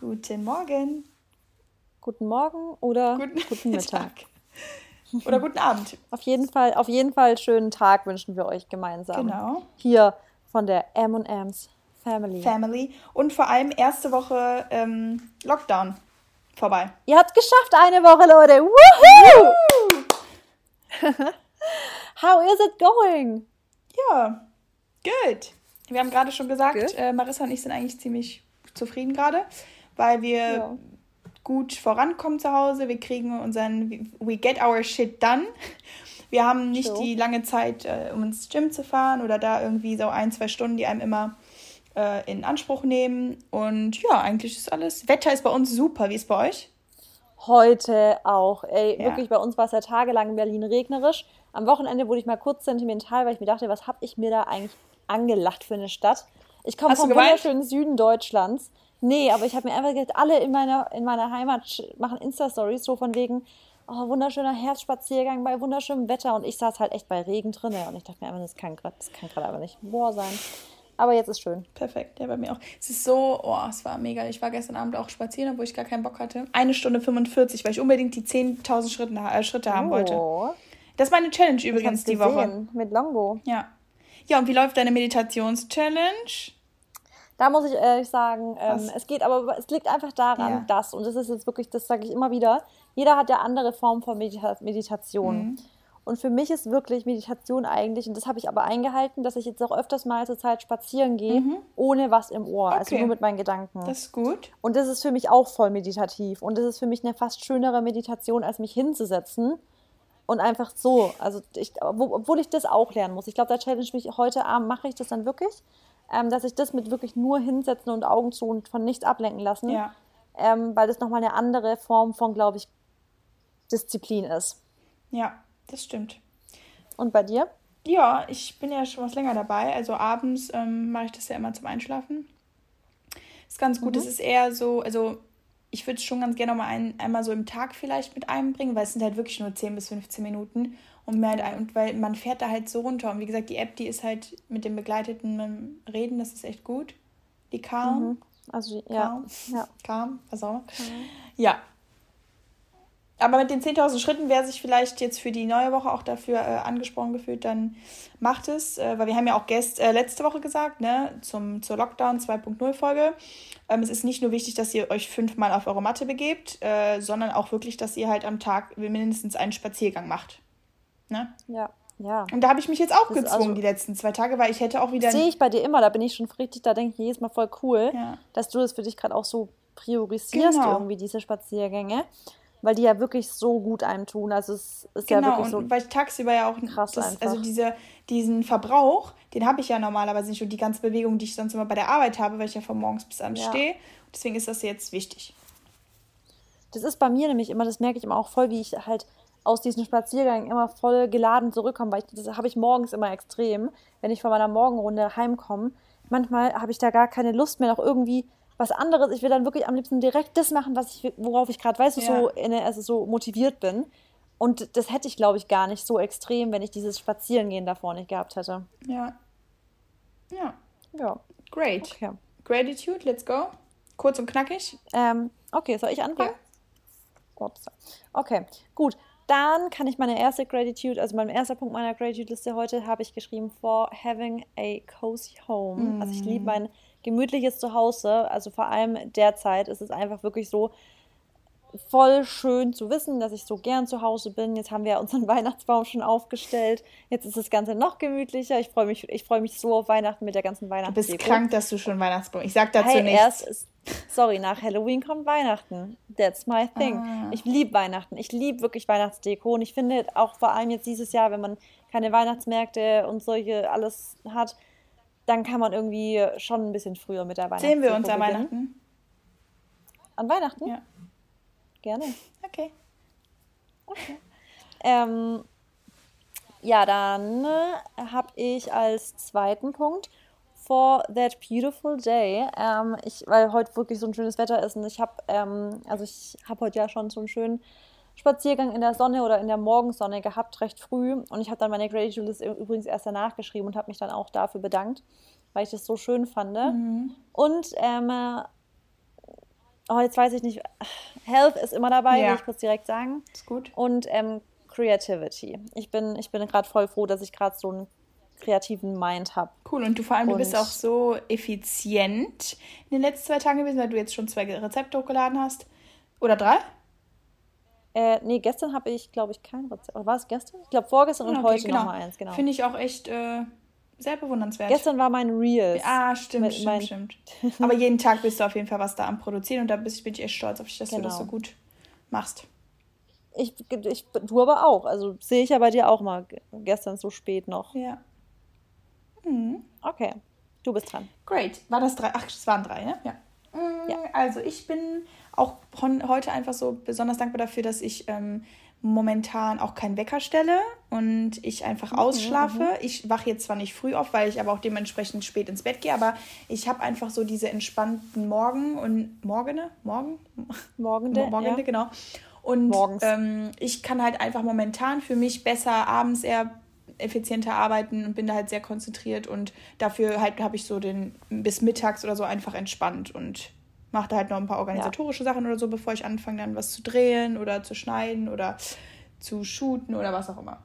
Guten Morgen. Guten Morgen oder guten, guten Mittag. Oder guten Abend. Auf jeden Fall, auf jeden Fall schönen Tag wünschen wir euch gemeinsam. Genau. Hier von der M&M's Family. Family. Und vor allem erste Woche ähm, Lockdown vorbei. Ihr habt geschafft, eine Woche, Leute. Woohoo! How is it going? Ja, good. Wir haben gerade schon gesagt, äh, Marissa und ich sind eigentlich ziemlich zufrieden gerade, weil wir ja. gut vorankommen zu Hause. Wir kriegen unseren, we get our shit done. Wir haben nicht so. die lange Zeit, äh, um ins Gym zu fahren oder da irgendwie so ein, zwei Stunden, die einem immer äh, in Anspruch nehmen. Und ja, eigentlich ist alles. Wetter ist bei uns super. Wie ist bei euch? Heute auch. Ey, ja. wirklich, bei uns war es ja tagelang in Berlin regnerisch. Am Wochenende wurde ich mal kurz sentimental, weil ich mir dachte, was habe ich mir da eigentlich angelacht für eine Stadt? Ich komme vom wunderschönen Süden Deutschlands. Nee, aber ich habe mir einfach gedacht, alle in meiner, in meiner Heimat machen Insta-Stories so von wegen, oh, wunderschöner Herbstspaziergang bei wunderschönem Wetter und ich saß halt echt bei Regen drinne und ich dachte mir einfach, das kann gerade, das kann gerade aber nicht wahr sein. Aber jetzt ist schön. Perfekt, ja, bei mir auch. Es ist so, oh, es war mega. Ich war gestern Abend auch spazieren, obwohl ich gar keinen Bock hatte. Eine Stunde 45, weil ich unbedingt die 10.000 Schritte, äh, Schritte haben oh. wollte. Das ist meine Challenge übrigens die gesehen, Woche. Mit Longo. Ja. Ja, und wie läuft deine Meditations-Challenge? Da muss ich ehrlich sagen, ähm, es geht aber, es liegt einfach daran, ja. dass, und das ist jetzt wirklich, das sage ich immer wieder, jeder hat ja andere Formen von Medita Meditation. Mhm. Und für mich ist wirklich Meditation eigentlich, und das habe ich aber eingehalten, dass ich jetzt auch öfters mal zur Zeit spazieren gehe, mhm. ohne was im Ohr, also okay. also nur mit meinen Gedanken. Das ist gut. Und das ist für mich auch voll meditativ. Und das ist für mich eine fast schönere Meditation, als mich hinzusetzen und einfach so. Also ich, obwohl ich das auch lernen muss. Ich glaube, da challenge mich heute Abend, mache ich das dann wirklich ähm, dass ich das mit wirklich nur hinsetzen und Augen zu und von nichts ablenken lassen, ja. ähm, weil das nochmal eine andere Form von, glaube ich, Disziplin ist. Ja, das stimmt. Und bei dir? Ja, ich bin ja schon was länger dabei. Also abends ähm, mache ich das ja immer zum Einschlafen. Ist ganz gut. Es mhm. ist eher so, also ich würde es schon ganz gerne mal ein, einmal so im Tag vielleicht mit einbringen, weil es sind halt wirklich nur 10 bis 15 Minuten. Und, halt, und weil man fährt da halt so runter. Und wie gesagt, die App, die ist halt mit dem begleiteten Reden, das ist echt gut. Die Calm. Mhm. Also, ja. Calm. ja. Calm, was auch. Mhm. Ja. Aber mit den 10.000 Schritten, wer sich vielleicht jetzt für die neue Woche auch dafür äh, angesprochen gefühlt, dann macht es. Äh, weil wir haben ja auch gest, äh, letzte Woche gesagt, ne, zum, zur Lockdown 2.0 Folge. Ähm, es ist nicht nur wichtig, dass ihr euch fünfmal auf eure Matte begebt, äh, sondern auch wirklich, dass ihr halt am Tag mindestens einen Spaziergang macht. Ne? Ja. Ja. Und da habe ich mich jetzt auch das gezwungen also, die letzten zwei Tage, weil ich hätte auch wieder. Sehe ich bei dir immer, da bin ich schon richtig, da denke ich jedes Mal voll cool, ja. dass du das für dich gerade auch so priorisierst, genau. irgendwie diese Spaziergänge. Weil die ja wirklich so gut einem tun. Also es ist genau, ja wirklich so. Und weil ich tagsüber ja auch krass das, Also diese, diesen Verbrauch, den habe ich ja normalerweise nicht. Und die ganze Bewegung, die ich sonst immer bei der Arbeit habe, weil ich ja von morgens bis abends ja. stehe. Deswegen ist das jetzt wichtig. Das ist bei mir nämlich immer, das merke ich immer auch voll, wie ich halt aus diesen Spaziergängen immer voll geladen zurückkommen, weil ich, das habe ich morgens immer extrem, wenn ich von meiner Morgenrunde heimkomme. Manchmal habe ich da gar keine Lust mehr, noch irgendwie was anderes. Ich will dann wirklich am liebsten direkt das machen, was ich, worauf ich gerade, weißt du, ja. so, also so motiviert bin. Und das hätte ich, glaube ich, gar nicht so extrem, wenn ich dieses Spazierengehen davor nicht gehabt hätte. Ja. Ja. Ja. Great. Okay. Gratitude, let's go. Kurz und knackig. Ähm, okay, soll ich anfangen? Ja. Okay, gut. Dann kann ich meine erste Gratitude, also mein erster Punkt meiner Gratitude-Liste heute habe ich geschrieben, for having a cozy home. Mm. Also ich liebe mm. mein gemütliches Zuhause. Also vor allem derzeit ist es einfach wirklich so voll schön zu wissen, dass ich so gern zu Hause bin. Jetzt haben wir unseren Weihnachtsbaum schon aufgestellt. Jetzt ist das Ganze noch gemütlicher. Ich freue mich, ich freue mich so auf Weihnachten mit der ganzen Weihnachtsdeko. Du bist krank, dass du schon Weihnachtsbaum. Ich sag dazu hey, nichts. Erst sorry, nach Halloween kommt Weihnachten. That's my thing. Ah. Ich liebe Weihnachten. Ich liebe wirklich Weihnachtsdeko und ich finde auch vor allem jetzt dieses Jahr, wenn man keine Weihnachtsmärkte und solche alles hat, dann kann man irgendwie schon ein bisschen früher mit der Weihnachtsdeko Sehen wir uns an Weihnachten? An Weihnachten? Ja. Gerne. Okay. Okay. Ähm, ja, dann äh, habe ich als zweiten Punkt for that beautiful day. Ähm, ich, weil heute wirklich so ein schönes Wetter ist und ich habe, ähm, also ich habe heute ja schon so einen schönen Spaziergang in der Sonne oder in der Morgensonne gehabt, recht früh. Und ich habe dann meine Gratitude List übrigens erst danach geschrieben und habe mich dann auch dafür bedankt, weil ich das so schön fand. Mhm. Und ähm, oh, jetzt weiß ich nicht, Health ist immer dabei, ja. will ich kurz direkt sagen. Ist gut. Und ähm, Creativity. Ich bin, ich bin gerade voll froh, dass ich gerade so einen kreativen Mind habe. Cool, und du vor allem, und du bist auch so effizient in den letzten zwei Tagen gewesen, weil du jetzt schon zwei Rezepte hochgeladen hast. Oder drei? Äh, nee, gestern habe ich, glaube ich, kein Rezept. Oder war es gestern? Ich glaube vorgestern okay, und heute genau. nochmal eins, genau. Finde ich auch echt äh, sehr bewundernswert. Gestern war mein Reels. Ah, stimmt, stimmt, mein... stimmt. Aber jeden Tag bist du auf jeden Fall was da am Produzieren und da bin ich echt stolz auf dich, dass genau. du das so genau. gut machst. Ich, ich, du aber auch. Also sehe ich ja bei dir auch mal gestern so spät noch. Ja. Mhm. Okay, du bist dran. Great. War das drei? Ach, es waren drei, ne? Ja. Mhm, ja. Also ich bin auch heute einfach so besonders dankbar dafür, dass ich ähm, momentan auch keinen Wecker stelle und ich einfach mhm, ausschlafe. Mhm. Ich wache jetzt zwar nicht früh auf, weil ich aber auch dementsprechend spät ins Bett gehe, aber ich habe einfach so diese entspannten Morgen und Morgene, Morgen, Morgende, Morgende, ja. genau. Und ähm, ich kann halt einfach momentan für mich besser abends eher effizienter arbeiten und bin da halt sehr konzentriert und dafür halt habe ich so den bis mittags oder so einfach entspannt und mache da halt noch ein paar organisatorische ja. Sachen oder so, bevor ich anfange dann was zu drehen oder zu schneiden oder zu shooten oder was auch immer.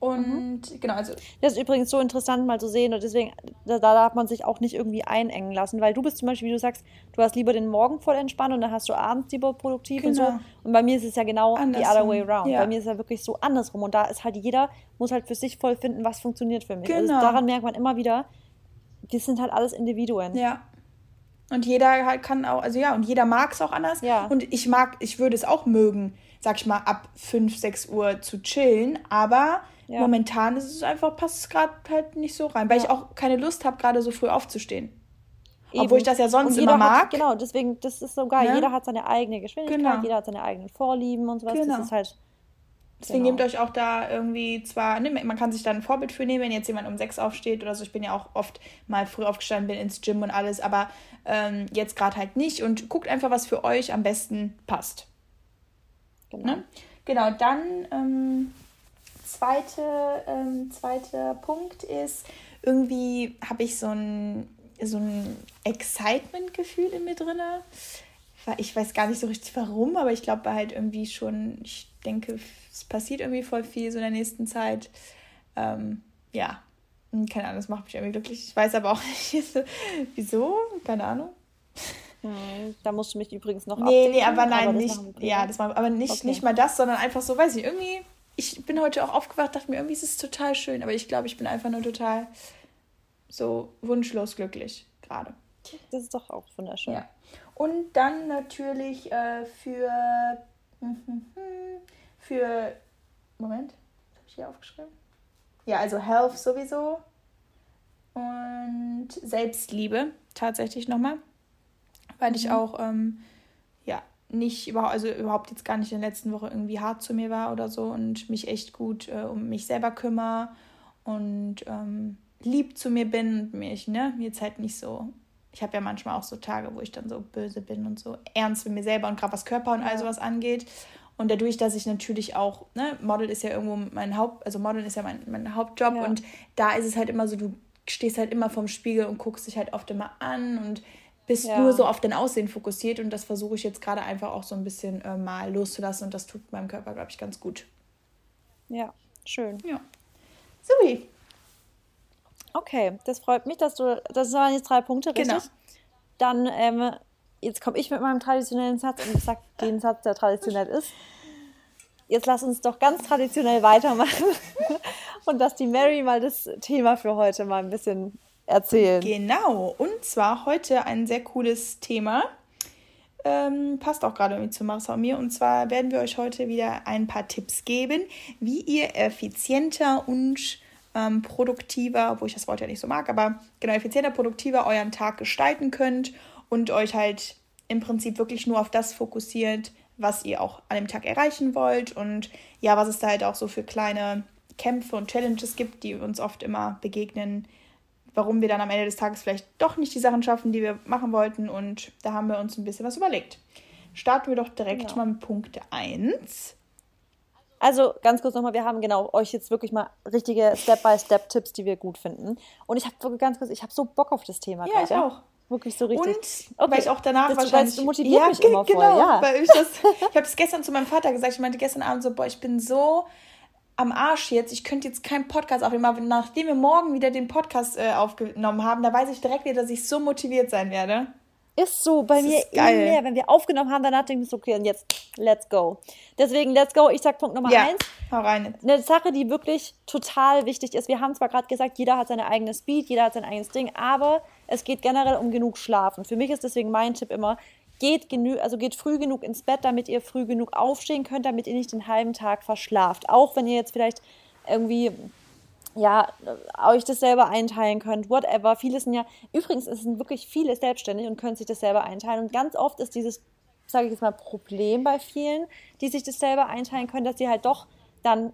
Und mhm. genau, also. Das ist übrigens so interessant mal zu sehen und deswegen, da, da, darf man sich auch nicht irgendwie einengen lassen, weil du bist zum Beispiel, wie du sagst, du hast lieber den Morgen voll entspannt und dann hast du abends lieber produktiv genau. und so. Genau. Und bei mir ist es ja genau andersrum. the other way around. Ja. Bei mir ist es ja wirklich so andersrum und da ist halt jeder, muss halt für sich voll finden, was funktioniert für mich. Also genau. Also daran merkt man immer wieder, wir sind halt alles Individuen. Ja. Und jeder halt kann auch, also ja, und jeder mag es auch anders. Ja. Und ich mag, ich würde es auch mögen, sag ich mal, ab 5, 6 Uhr zu chillen, aber ja. Momentan ist es einfach, passt es gerade halt nicht so rein, weil ja. ich auch keine Lust habe, gerade so früh aufzustehen. Eben. Obwohl ich das ja sonst immer mag. Hat, genau, deswegen, das ist so geil. Ja. Jeder hat seine eigene Geschwindigkeit, genau. jeder hat seine eigenen Vorlieben und sowas. Genau. Das ist halt. Deswegen genau. nehmt euch auch da irgendwie zwar, ne, man kann sich da ein Vorbild für nehmen, wenn jetzt jemand um sechs aufsteht oder so. Ich bin ja auch oft mal früh aufgestanden, bin ins Gym und alles, aber ähm, jetzt gerade halt nicht und guckt einfach, was für euch am besten passt. Genau. Ne? Genau, dann ähm, zweite, ähm, zweiter Punkt ist, irgendwie habe ich so ein, so ein Excitement-Gefühl in mir drin. Ich weiß gar nicht so richtig warum, aber ich glaube halt irgendwie schon, ich denke, es passiert irgendwie voll viel so in der nächsten Zeit. Ähm, ja, keine Ahnung, das macht mich irgendwie glücklich. Ich weiß aber auch nicht, wieso, keine Ahnung. Hm, da musst du mich übrigens noch Nee, nee, aber nein, aber nicht, ja, das war, aber nicht, okay. nicht mal das, sondern einfach so, weiß ich, irgendwie ich bin heute auch aufgewacht, dachte mir, irgendwie ist es total schön, aber ich glaube, ich bin einfach nur total so wunschlos glücklich gerade. Das ist doch auch wunderschön. Ja. Und dann natürlich äh, für für Moment, was habe ich hier aufgeschrieben? Ja, also Health sowieso und Selbstliebe tatsächlich nochmal, weil mhm. ich auch ähm, nicht überhaupt, also überhaupt jetzt gar nicht in der letzten Woche irgendwie hart zu mir war oder so und mich echt gut äh, um mich selber kümmere und ähm, lieb zu mir bin und mich, ne, mir jetzt halt nicht so. Ich habe ja manchmal auch so Tage, wo ich dann so böse bin und so ernst mit mir selber und gerade was Körper und all sowas angeht. Und dadurch, dass ich natürlich auch, ne, Model ist ja irgendwo mein Haupt, also Model ist ja mein, mein Hauptjob ja. und da ist es halt immer so, du stehst halt immer vorm Spiegel und guckst dich halt oft immer an und bist ja. nur so auf dein Aussehen fokussiert und das versuche ich jetzt gerade einfach auch so ein bisschen äh, mal loszulassen und das tut meinem Körper, glaube ich, ganz gut. Ja, schön. Ja. Subi. Okay, das freut mich, dass du, das waren jetzt drei Punkte, richtig? Genau. Dann, ähm, jetzt komme ich mit meinem traditionellen Satz und ich sage den Satz, der traditionell ist. Jetzt lass uns doch ganz traditionell weitermachen und dass die Mary mal das Thema für heute mal ein bisschen erzählen. Genau, und zwar heute ein sehr cooles Thema. Ähm, passt auch gerade irgendwie zu Marissa und mir. Und zwar werden wir euch heute wieder ein paar Tipps geben, wie ihr effizienter und ähm, produktiver, wo ich das Wort ja nicht so mag, aber genau effizienter, produktiver euren Tag gestalten könnt und euch halt im Prinzip wirklich nur auf das fokussiert, was ihr auch an dem Tag erreichen wollt und ja, was es da halt auch so für kleine Kämpfe und Challenges gibt, die uns oft immer begegnen, warum wir dann am Ende des Tages vielleicht doch nicht die Sachen schaffen, die wir machen wollten. Und da haben wir uns ein bisschen was überlegt. Starten wir doch direkt genau. mal mit Punkt 1. Also ganz kurz nochmal, wir haben genau euch jetzt wirklich mal richtige Step-by-Step-Tipps, die wir gut finden. Und ich habe ganz kurz, ich habe so Bock auf das Thema. Ja, ich auch. Wirklich so richtig. Und okay. weil ich auch danach das, wahrscheinlich... Du motiviert ja, mich immer genau, voll, ja. Weil ich das... ich habe es gestern zu meinem Vater gesagt. Ich meinte gestern Abend so, boah, ich bin so am Arsch jetzt. Ich könnte jetzt keinen Podcast aufnehmen, aber nachdem wir morgen wieder den Podcast äh, aufgenommen haben, da weiß ich direkt wieder, dass ich so motiviert sein werde. Ist so, bei das mir immer mehr. Wenn wir aufgenommen haben, danach denke ich so, okay, und jetzt, let's go. Deswegen, let's go. Ich sag Punkt Nummer ja, eins. Hau rein. Eine Sache, die wirklich total wichtig ist. Wir haben zwar gerade gesagt, jeder hat seine eigene Speed, jeder hat sein eigenes Ding, aber es geht generell um genug Schlafen. Für mich ist deswegen mein Tipp immer, geht genü also geht früh genug ins Bett, damit ihr früh genug aufstehen könnt, damit ihr nicht den halben Tag verschlaft. Auch wenn ihr jetzt vielleicht irgendwie ja, euch das selber einteilen könnt, whatever. Viele sind ja, übrigens sind wirklich viele selbstständig und können sich das selber einteilen. Und ganz oft ist dieses, sage ich jetzt mal, Problem bei vielen, die sich das selber einteilen können, dass sie halt doch dann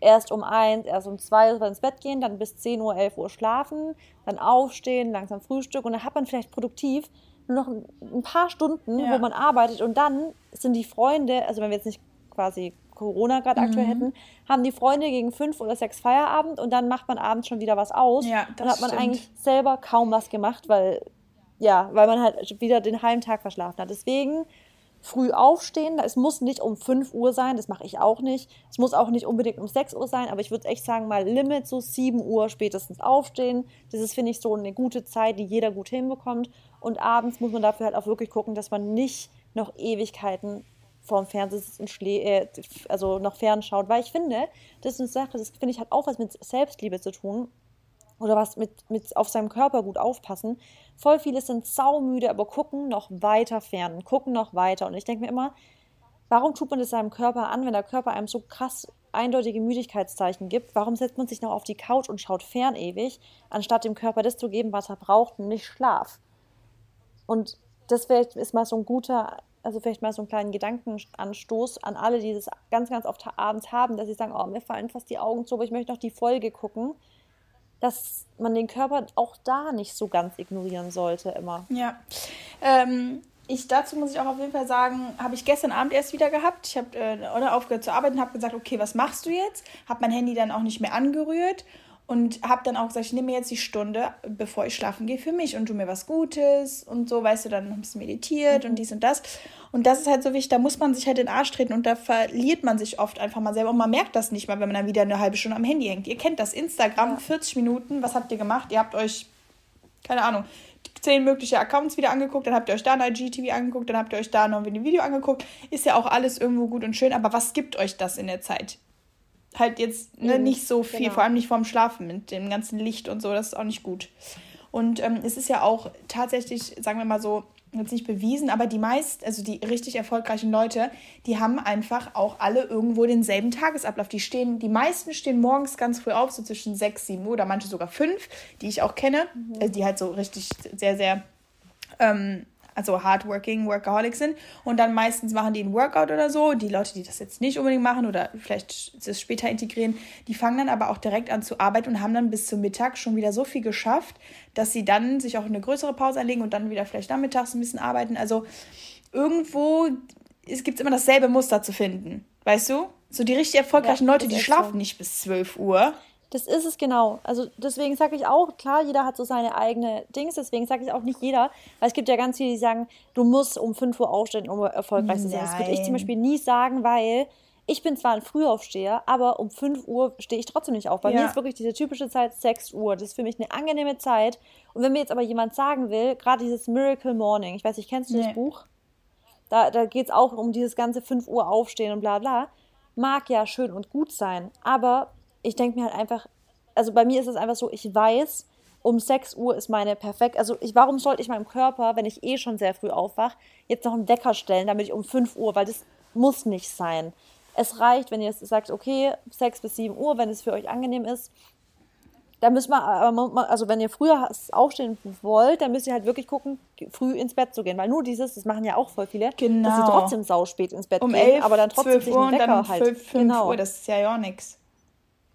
erst um eins, erst um zwei Uhr ins Bett gehen, dann bis 10 Uhr, 11 Uhr schlafen, dann aufstehen, langsam Frühstück und dann hat man vielleicht produktiv nur noch ein paar Stunden, ja. wo man arbeitet und dann sind die Freunde, also wenn wir jetzt nicht quasi Corona gerade mhm. aktuell hätten, haben die Freunde gegen fünf oder sechs Feierabend und dann macht man abends schon wieder was aus. Ja, dann hat man stimmt. eigentlich selber kaum was gemacht, weil ja, weil man halt wieder den halben Tag verschlafen hat. Deswegen früh aufstehen. Es muss nicht um 5 Uhr sein, das mache ich auch nicht. Es muss auch nicht unbedingt um 6 Uhr sein, aber ich würde echt sagen, mal Limit so 7 Uhr spätestens aufstehen. Das ist, finde ich, so eine gute Zeit, die jeder gut hinbekommt. Und abends muss man dafür halt auch wirklich gucken, dass man nicht noch Ewigkeiten vorm Fernseher sitzt und äh, also noch fernschaut. Weil ich finde, das ist eine Sache, das finde ich hat auch was mit Selbstliebe zu tun oder was mit, mit auf seinem Körper gut aufpassen. Voll viele sind saumüde, aber gucken noch weiter fern, gucken noch weiter. Und ich denke mir immer, warum tut man das seinem Körper an, wenn der Körper einem so krass eindeutige Müdigkeitszeichen gibt? Warum setzt man sich noch auf die Couch und schaut fern ewig, anstatt dem Körper das zu geben, was er braucht, nämlich Schlaf? Und das ist mal so ein guter, also vielleicht mal so einen kleinen Gedankenanstoß an alle, die das ganz, ganz oft abends haben, dass sie sagen, oh, mir fallen fast die Augen zu, aber ich möchte noch die Folge gucken dass man den Körper auch da nicht so ganz ignorieren sollte immer. Ja. Ähm, ich dazu muss ich auch auf jeden Fall sagen, habe ich gestern Abend erst wieder gehabt. Ich habe äh, aufgehört zu arbeiten, habe gesagt, okay, was machst du jetzt? Habe mein Handy dann auch nicht mehr angerührt und habe dann auch gesagt, ich nehme mir jetzt die Stunde, bevor ich schlafen gehe, für mich und tu mir was Gutes und so, weißt du, dann ein bisschen meditiert mhm. und dies und das. Und das ist halt so wichtig, da muss man sich halt in den Arsch treten und da verliert man sich oft einfach mal selber und man merkt das nicht mal, wenn man dann wieder eine halbe Stunde am Handy hängt. Ihr kennt das, Instagram, ja. 40 Minuten, was habt ihr gemacht? Ihr habt euch, keine Ahnung, zehn mögliche Accounts wieder angeguckt, dann habt ihr euch da ein IGTV angeguckt, dann habt ihr euch da noch ein Video angeguckt. Ist ja auch alles irgendwo gut und schön, aber was gibt euch das in der Zeit? Halt jetzt ne, nicht so viel, genau. vor allem nicht vorm Schlafen mit dem ganzen Licht und so, das ist auch nicht gut. Und ähm, es ist ja auch tatsächlich, sagen wir mal so, jetzt nicht bewiesen, aber die meisten, also die richtig erfolgreichen Leute, die haben einfach auch alle irgendwo denselben Tagesablauf. Die stehen, die meisten stehen morgens ganz früh auf, so zwischen 6, 7 Uhr oder manche sogar 5, die ich auch kenne, mhm. also die halt so richtig sehr, sehr ähm, also hardworking Workaholics sind und dann meistens machen die ein Workout oder so. Die Leute, die das jetzt nicht unbedingt machen oder vielleicht das später integrieren, die fangen dann aber auch direkt an zu arbeiten und haben dann bis zum Mittag schon wieder so viel geschafft, dass sie dann sich auch eine größere Pause einlegen und dann wieder vielleicht nachmittags ein bisschen arbeiten. Also irgendwo es gibt immer dasselbe Muster zu finden, weißt du? So die richtig erfolgreichen ja, Leute, die schlafen so. nicht bis 12 Uhr. Das ist es genau. Also deswegen sage ich auch, klar, jeder hat so seine eigene Dings, deswegen sage ich auch nicht jeder, weil es gibt ja ganz viele, die sagen, du musst um 5 Uhr aufstehen, um erfolgreich zu sein. Das würde ich zum Beispiel nie sagen, weil ich bin zwar ein Frühaufsteher, aber um 5 Uhr stehe ich trotzdem nicht auf. Bei ja. mir ist wirklich diese typische Zeit 6 Uhr. Das ist für mich eine angenehme Zeit. Und wenn mir jetzt aber jemand sagen will, gerade dieses Miracle Morning, ich weiß nicht, kennst du nee. das Buch? Da, da geht es auch um dieses ganze 5 Uhr aufstehen und bla bla. Mag ja schön und gut sein, aber ich denke mir halt einfach, also bei mir ist es einfach so, ich weiß, um 6 Uhr ist meine perfekt, also ich, warum sollte ich meinem Körper, wenn ich eh schon sehr früh aufwache, jetzt noch einen Wecker stellen, damit ich um 5 Uhr, weil das muss nicht sein. Es reicht, wenn ihr sagt, okay, 6 bis 7 Uhr, wenn es für euch angenehm ist. Da müssen wir, also wenn ihr früher aufstehen wollt, dann müsst ihr halt wirklich gucken, früh ins Bett zu gehen. Weil nur dieses, das machen ja auch voll viele, genau. dass sie genau. trotzdem sauspät ins Bett um gehen, 11, aber dann trotzdem sich einen Wecker halt. 5, 5 genau. Uhr, das ist ja auch nichts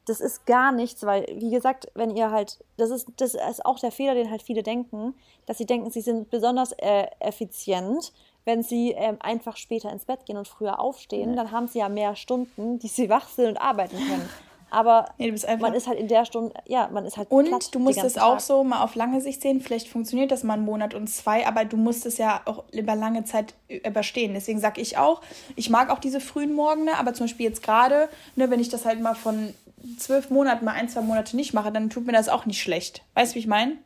das ist gar nichts, weil, wie gesagt, wenn ihr halt, das ist, das ist auch der Fehler, den halt viele denken, dass sie denken, sie sind besonders äh, effizient, wenn sie ähm, einfach später ins Bett gehen und früher aufstehen, ja. dann haben sie ja mehr Stunden, die sie wach sind und arbeiten können. Aber nee, man ist halt in der Stunde, ja, man ist halt Und du musst es auch so mal auf lange Sicht sehen. Vielleicht funktioniert das mal einen Monat und zwei, aber du musst es ja auch über lange Zeit überstehen. Deswegen sage ich auch, ich mag auch diese frühen Morgene, aber zum Beispiel jetzt gerade, ne, wenn ich das halt mal von zwölf Monaten mal ein, zwei Monate nicht mache, dann tut mir das auch nicht schlecht. Weißt du, wie ich meine?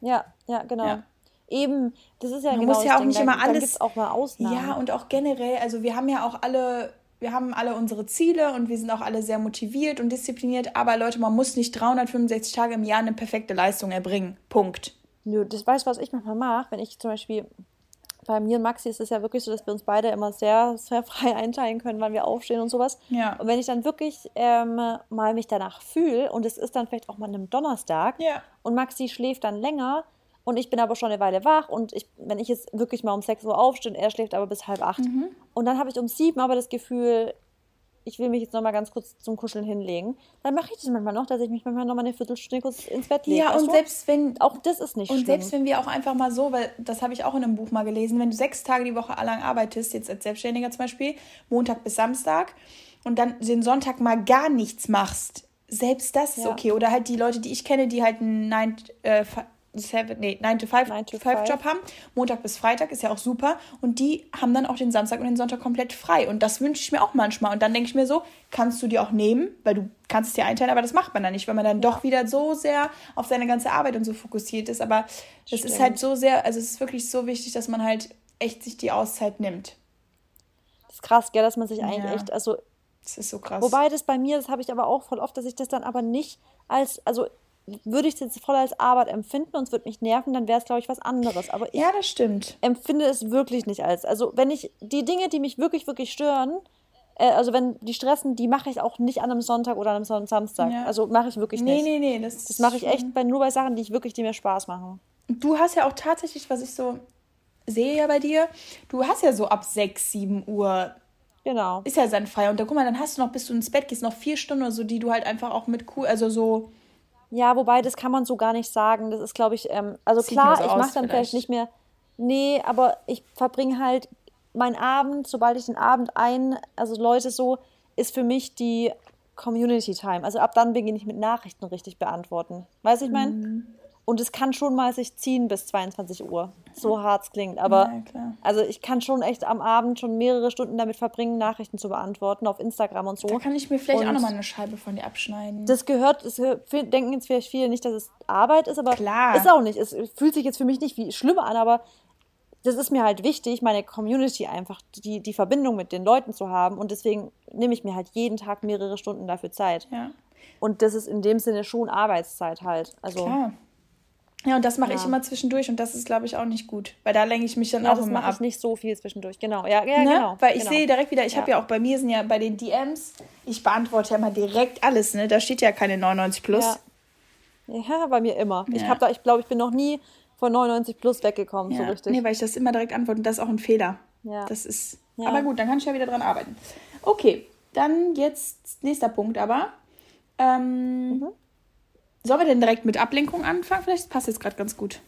Ja, ja, genau. Ja. Eben, das ist ja Man genau muss ja auch Ding. nicht immer alles. auch mal Ausnahmen. Ja, und auch generell, also wir haben ja auch alle wir haben alle unsere Ziele und wir sind auch alle sehr motiviert und diszipliniert, aber Leute, man muss nicht 365 Tage im Jahr eine perfekte Leistung erbringen. Punkt. Nö, das weißt du, was ich manchmal mache, wenn ich zum Beispiel bei mir und Maxi ist es ja wirklich so, dass wir uns beide immer sehr, sehr frei einteilen können, wann wir aufstehen und sowas. Ja. Und wenn ich dann wirklich ähm, mal mich danach fühle und es ist dann vielleicht auch mal einem Donnerstag ja. und Maxi schläft dann länger, und ich bin aber schon eine Weile wach und ich, wenn ich jetzt wirklich mal um 6 Uhr aufstehe und er schläft aber bis halb acht. Mhm. Und dann habe ich um sieben aber das Gefühl, ich will mich jetzt noch mal ganz kurz zum Kuscheln hinlegen, dann mache ich das manchmal noch, dass ich mich manchmal noch mal eine Viertelstunde kurz ins Bett lege. Ja, und du? selbst wenn auch das ist nicht Und schlimm. selbst wenn wir auch einfach mal so, weil das habe ich auch in einem Buch mal gelesen, wenn du sechs Tage die Woche lang arbeitest, jetzt als Selbstständiger zum Beispiel, Montag bis Samstag und dann den Sonntag mal gar nichts machst, selbst das ist ja. okay. Oder halt die Leute, die ich kenne, die halt einen 9, äh, Seven, nee, 9 to 5, 9 to 5 Job haben. Montag bis Freitag ist ja auch super. Und die haben dann auch den Samstag und den Sonntag komplett frei. Und das wünsche ich mir auch manchmal. Und dann denke ich mir so, kannst du dir auch nehmen, weil du kannst es dir einteilen, aber das macht man dann nicht, weil man dann doch wieder so sehr auf seine ganze Arbeit und so fokussiert ist. Aber das ist halt so sehr, also es ist wirklich so wichtig, dass man halt echt sich die Auszeit nimmt. Das ist krass, gell, dass man sich eigentlich ja. echt, also das ist so krass. Wobei das bei mir, das habe ich aber auch voll oft, dass ich das dann aber nicht als, also würde ich es jetzt voll als Arbeit empfinden und es würde mich nerven, dann wäre es, glaube ich, was anderes. Aber ja, das stimmt. empfinde es wirklich nicht als. Also, wenn ich die Dinge, die mich wirklich, wirklich stören, äh, also wenn die stressen, die mache ich auch nicht an einem Sonntag oder an einem Samstag. Ja. Also mache ich wirklich nee, nicht. Nee, nee, nee. Das, das mache ich echt bei, nur bei Sachen, die ich wirklich, die mir Spaß machen. Du hast ja auch tatsächlich, was ich so sehe ja bei dir, du hast ja so ab 6, 7 Uhr Genau. Ist ja sein Feier. Und da guck mal, dann hast du noch, bis du ins Bett gehst, noch vier Stunden oder so, die du halt einfach auch mit cool, also so ja, wobei, das kann man so gar nicht sagen. Das ist, glaube ich, ähm, also Sieht klar, so ich mache dann vielleicht. vielleicht nicht mehr. Nee, aber ich verbringe halt meinen Abend, sobald ich den Abend ein, also Leute so, ist für mich die Community Time. Also ab dann beginne ich mit Nachrichten richtig beantworten. Weißt du, ich meine? Mhm. Und es kann schon mal sich ziehen bis 22 Uhr. So hart es klingt. Aber ja, also ich kann schon echt am Abend schon mehrere Stunden damit verbringen, Nachrichten zu beantworten auf Instagram und so. Da kann ich mir vielleicht und auch nochmal eine Scheibe von dir abschneiden. Das gehört, das denken jetzt vielleicht viele nicht, dass es Arbeit ist, aber Klar. ist auch nicht. Es fühlt sich jetzt für mich nicht wie schlimmer an, aber das ist mir halt wichtig, meine Community einfach, die, die Verbindung mit den Leuten zu haben. Und deswegen nehme ich mir halt jeden Tag mehrere Stunden dafür Zeit. Ja. Und das ist in dem Sinne schon Arbeitszeit halt. Also Klar. Ja, und das mache ja. ich immer zwischendurch und das ist, glaube ich, auch nicht gut, weil da lenke ich mich dann ja, auch immer ab. Ich nicht so viel zwischendurch, genau. Ja, ja ne? genau. Weil ich genau. sehe direkt wieder, ich ja. habe ja auch bei mir sind ja bei den DMs, ich beantworte ja immer direkt alles, ne? Da steht ja keine 99 plus. Ja, ja bei mir immer. Ich habe da, ich glaube, ich bin noch nie von 99 plus weggekommen, so richtig. Nee, weil ich das immer direkt antworte und das ist auch ein Fehler. Ja. Das ist. Aber gut, dann kann ich ja wieder dran arbeiten. Okay, dann jetzt nächster Punkt aber. Ähm, mhm. Sollen wir denn direkt mit Ablenkung anfangen? Vielleicht passt jetzt gerade ganz gut.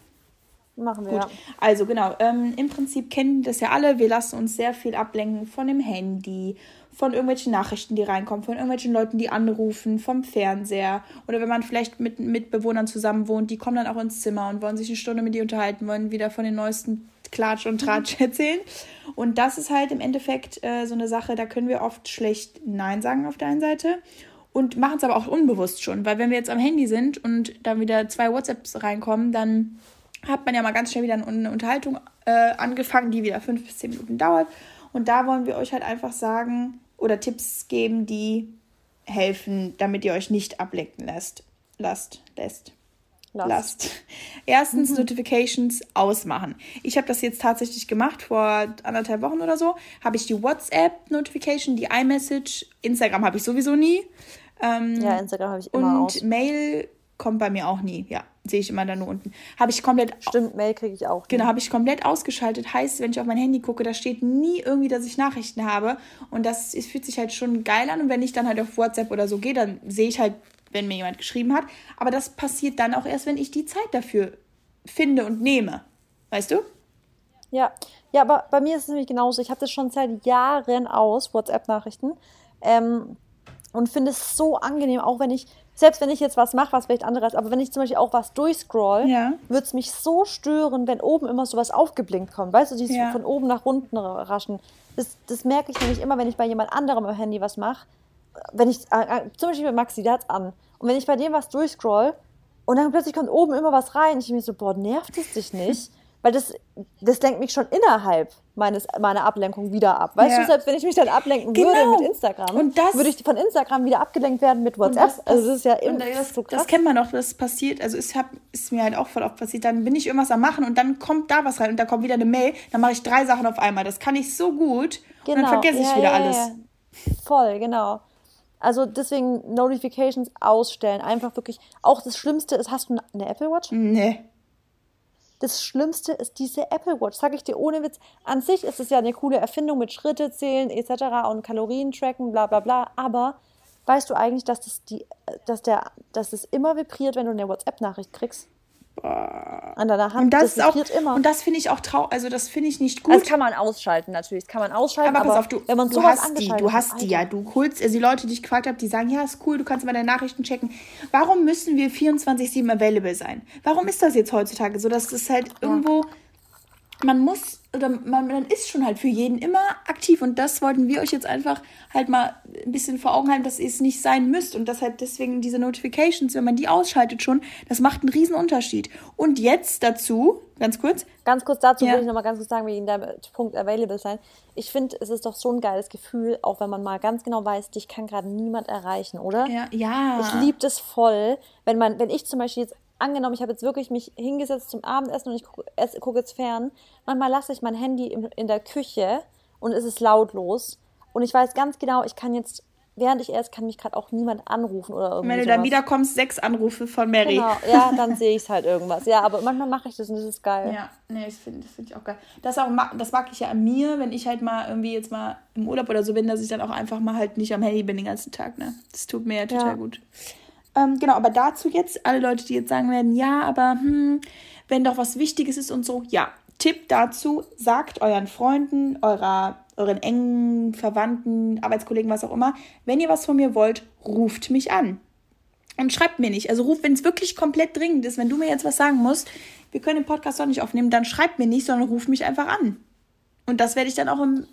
Machen wir. Gut. Ja. Also genau, ähm, im Prinzip kennen das ja alle. Wir lassen uns sehr viel ablenken von dem Handy, von irgendwelchen Nachrichten, die reinkommen, von irgendwelchen Leuten, die anrufen, vom Fernseher. Oder wenn man vielleicht mit Mitbewohnern zusammen wohnt, die kommen dann auch ins Zimmer und wollen sich eine Stunde mit dir unterhalten, wollen wieder von den neuesten Klatsch und Tratsch erzählen. Und das ist halt im Endeffekt äh, so eine Sache, da können wir oft schlecht Nein sagen auf der einen Seite und machen es aber auch unbewusst schon, weil wenn wir jetzt am Handy sind und dann wieder zwei WhatsApps reinkommen, dann hat man ja mal ganz schnell wieder eine Unterhaltung äh, angefangen, die wieder fünf bis zehn Minuten dauert. Und da wollen wir euch halt einfach sagen oder Tipps geben, die helfen, damit ihr euch nicht ablenken lässt. Lasst, lässt. Lasst. Erstens mhm. Notifications ausmachen. Ich habe das jetzt tatsächlich gemacht vor anderthalb Wochen oder so. Habe ich die WhatsApp-Notification, die iMessage, Instagram habe ich sowieso nie. Ähm, ja, Instagram habe ich immer Und aus. Mail kommt bei mir auch nie. Ja, sehe ich immer da nur unten. Habe ich komplett. Stimmt, Mail kriege ich auch. Genau, habe ich komplett ausgeschaltet. Heißt, wenn ich auf mein Handy gucke, da steht nie irgendwie, dass ich Nachrichten habe. Und das es fühlt sich halt schon geil an. Und wenn ich dann halt auf WhatsApp oder so gehe, dann sehe ich halt, wenn mir jemand geschrieben hat. Aber das passiert dann auch erst, wenn ich die Zeit dafür finde und nehme. Weißt du? Ja, ja, aber bei mir ist es nämlich genauso. Ich habe das schon seit Jahren aus, WhatsApp-Nachrichten. Ähm, und finde es so angenehm, auch wenn ich, selbst wenn ich jetzt was mache, was vielleicht anderes, aber wenn ich zum Beispiel auch was durchscroll, Ja. würde es mich so stören, wenn oben immer so was aufgeblinkt kommt. Weißt du, dieses Ja. von oben nach unten raschen. Das, das merke ich nämlich immer, wenn ich bei jemand anderem am Handy was mache. Wenn ich, äh, äh, zum Beispiel mit Maxi, der hat's an. Und wenn ich bei dem was durchscroll und dann plötzlich kommt oben immer was rein, ich mir so, boah, nervt es dich nicht? Weil das, das lenkt mich schon innerhalb meines, meiner Ablenkung wieder ab. Weißt Ja. du, selbst wenn ich mich dann ablenken Genau. würde mit Instagram, Und das- würde ich von Instagram wieder abgelenkt werden mit WhatsApp. das- also das ist ja immer das, so krass. das kennt man doch, das passiert. Also es hab, ist mir halt auch voll oft passiert. Dann bin ich irgendwas am machen und dann kommt da was rein und da kommt wieder eine Mail. Dann mache ich drei Sachen auf einmal. Das kann ich so gut. Und dann vergesse ich Genau. Ja, wieder ja, alles. Voll, genau. Also deswegen Notifications ausstellen. Einfach wirklich. Auch das Schlimmste ist, hast du eine Apple Watch? Nee. Das Schlimmste ist diese Apple Watch. Sag ich dir ohne Witz. An sich ist es ja eine coole Erfindung mit Schritte zählen etc. und Kalorien tracken, bla bla bla. Aber weißt du eigentlich, dass das die, dass der, dass es immer vibriert, wenn du eine WhatsApp-Nachricht kriegst? An deiner Hand. Und das, ist auch, immer. und das finde ich auch traurig. Also das finde ich nicht gut. das kann man ausschalten natürlich. Das kann man ausschalten. aber pass auf, du, wenn man du hast die, du hast die ja. Alter. Du holst, also die Leute, die ich gefragt habe, die sagen, ja, ist cool, du kannst mal deine Nachrichten checken. Warum müssen wir 24-7 available sein? Warum ist das jetzt heutzutage so, dass das halt irgendwo, man muss, oder man, man ist schon halt für jeden immer aktiv und das wollten wir euch jetzt einfach halt mal ein bisschen vor Augen halten, dass ihr es nicht sein müsst und dass halt deswegen diese Notifications, wenn man die ausschaltet schon, das macht einen riesen Unterschied. Und jetzt dazu, ganz kurz, Ganz kurz dazu Ja. will ich noch mal ganz kurz sagen, wegen deinem Punkt available sein. Ich finde, es ist doch so ein geiles Gefühl, auch wenn man mal ganz genau weiß, dich kann gerade niemand erreichen, oder? ja, ja. Ich liebe das voll, wenn man, wenn ich zum Beispiel jetzt angenommen, ich habe jetzt wirklich mich hingesetzt zum Abendessen und ich gucke guck jetzt fern. Manchmal lasse ich mein Handy im, in der Küche und es ist lautlos und ich weiß ganz genau, ich kann jetzt, während ich esse, kann mich gerade auch niemand anrufen oder irgendwie Wenn du dann wiederkommst, sechs Anrufe von Mary. Genau, ja, dann sehe ich halt irgendwas. Ja, aber manchmal mache ich das und das ist geil. Ja, nee, das finde find ich auch geil. Das, auch, das mag ich ja an mir, wenn ich halt mal irgendwie jetzt mal im Urlaub oder so bin, dass ich dann auch einfach mal halt nicht am Handy bin den ganzen Tag. Ne? Das tut mir ja total Ja. gut. Ähm, genau, aber dazu jetzt alle Leute, die jetzt sagen werden, ja, aber hm, wenn doch was Wichtiges ist und so, ja. Tipp dazu, sagt euren Freunden, eurer, euren engen Verwandten, Arbeitskollegen, was auch immer, wenn ihr was von mir wollt, ruft mich an. Und schreibt mir nicht. Also ruft, wenn es wirklich komplett dringend ist, wenn du mir jetzt was sagen musst, wir können den Podcast doch nicht aufnehmen, dann schreibt mir nicht, sondern ruft mich einfach an. Und das werde ich dann auch im,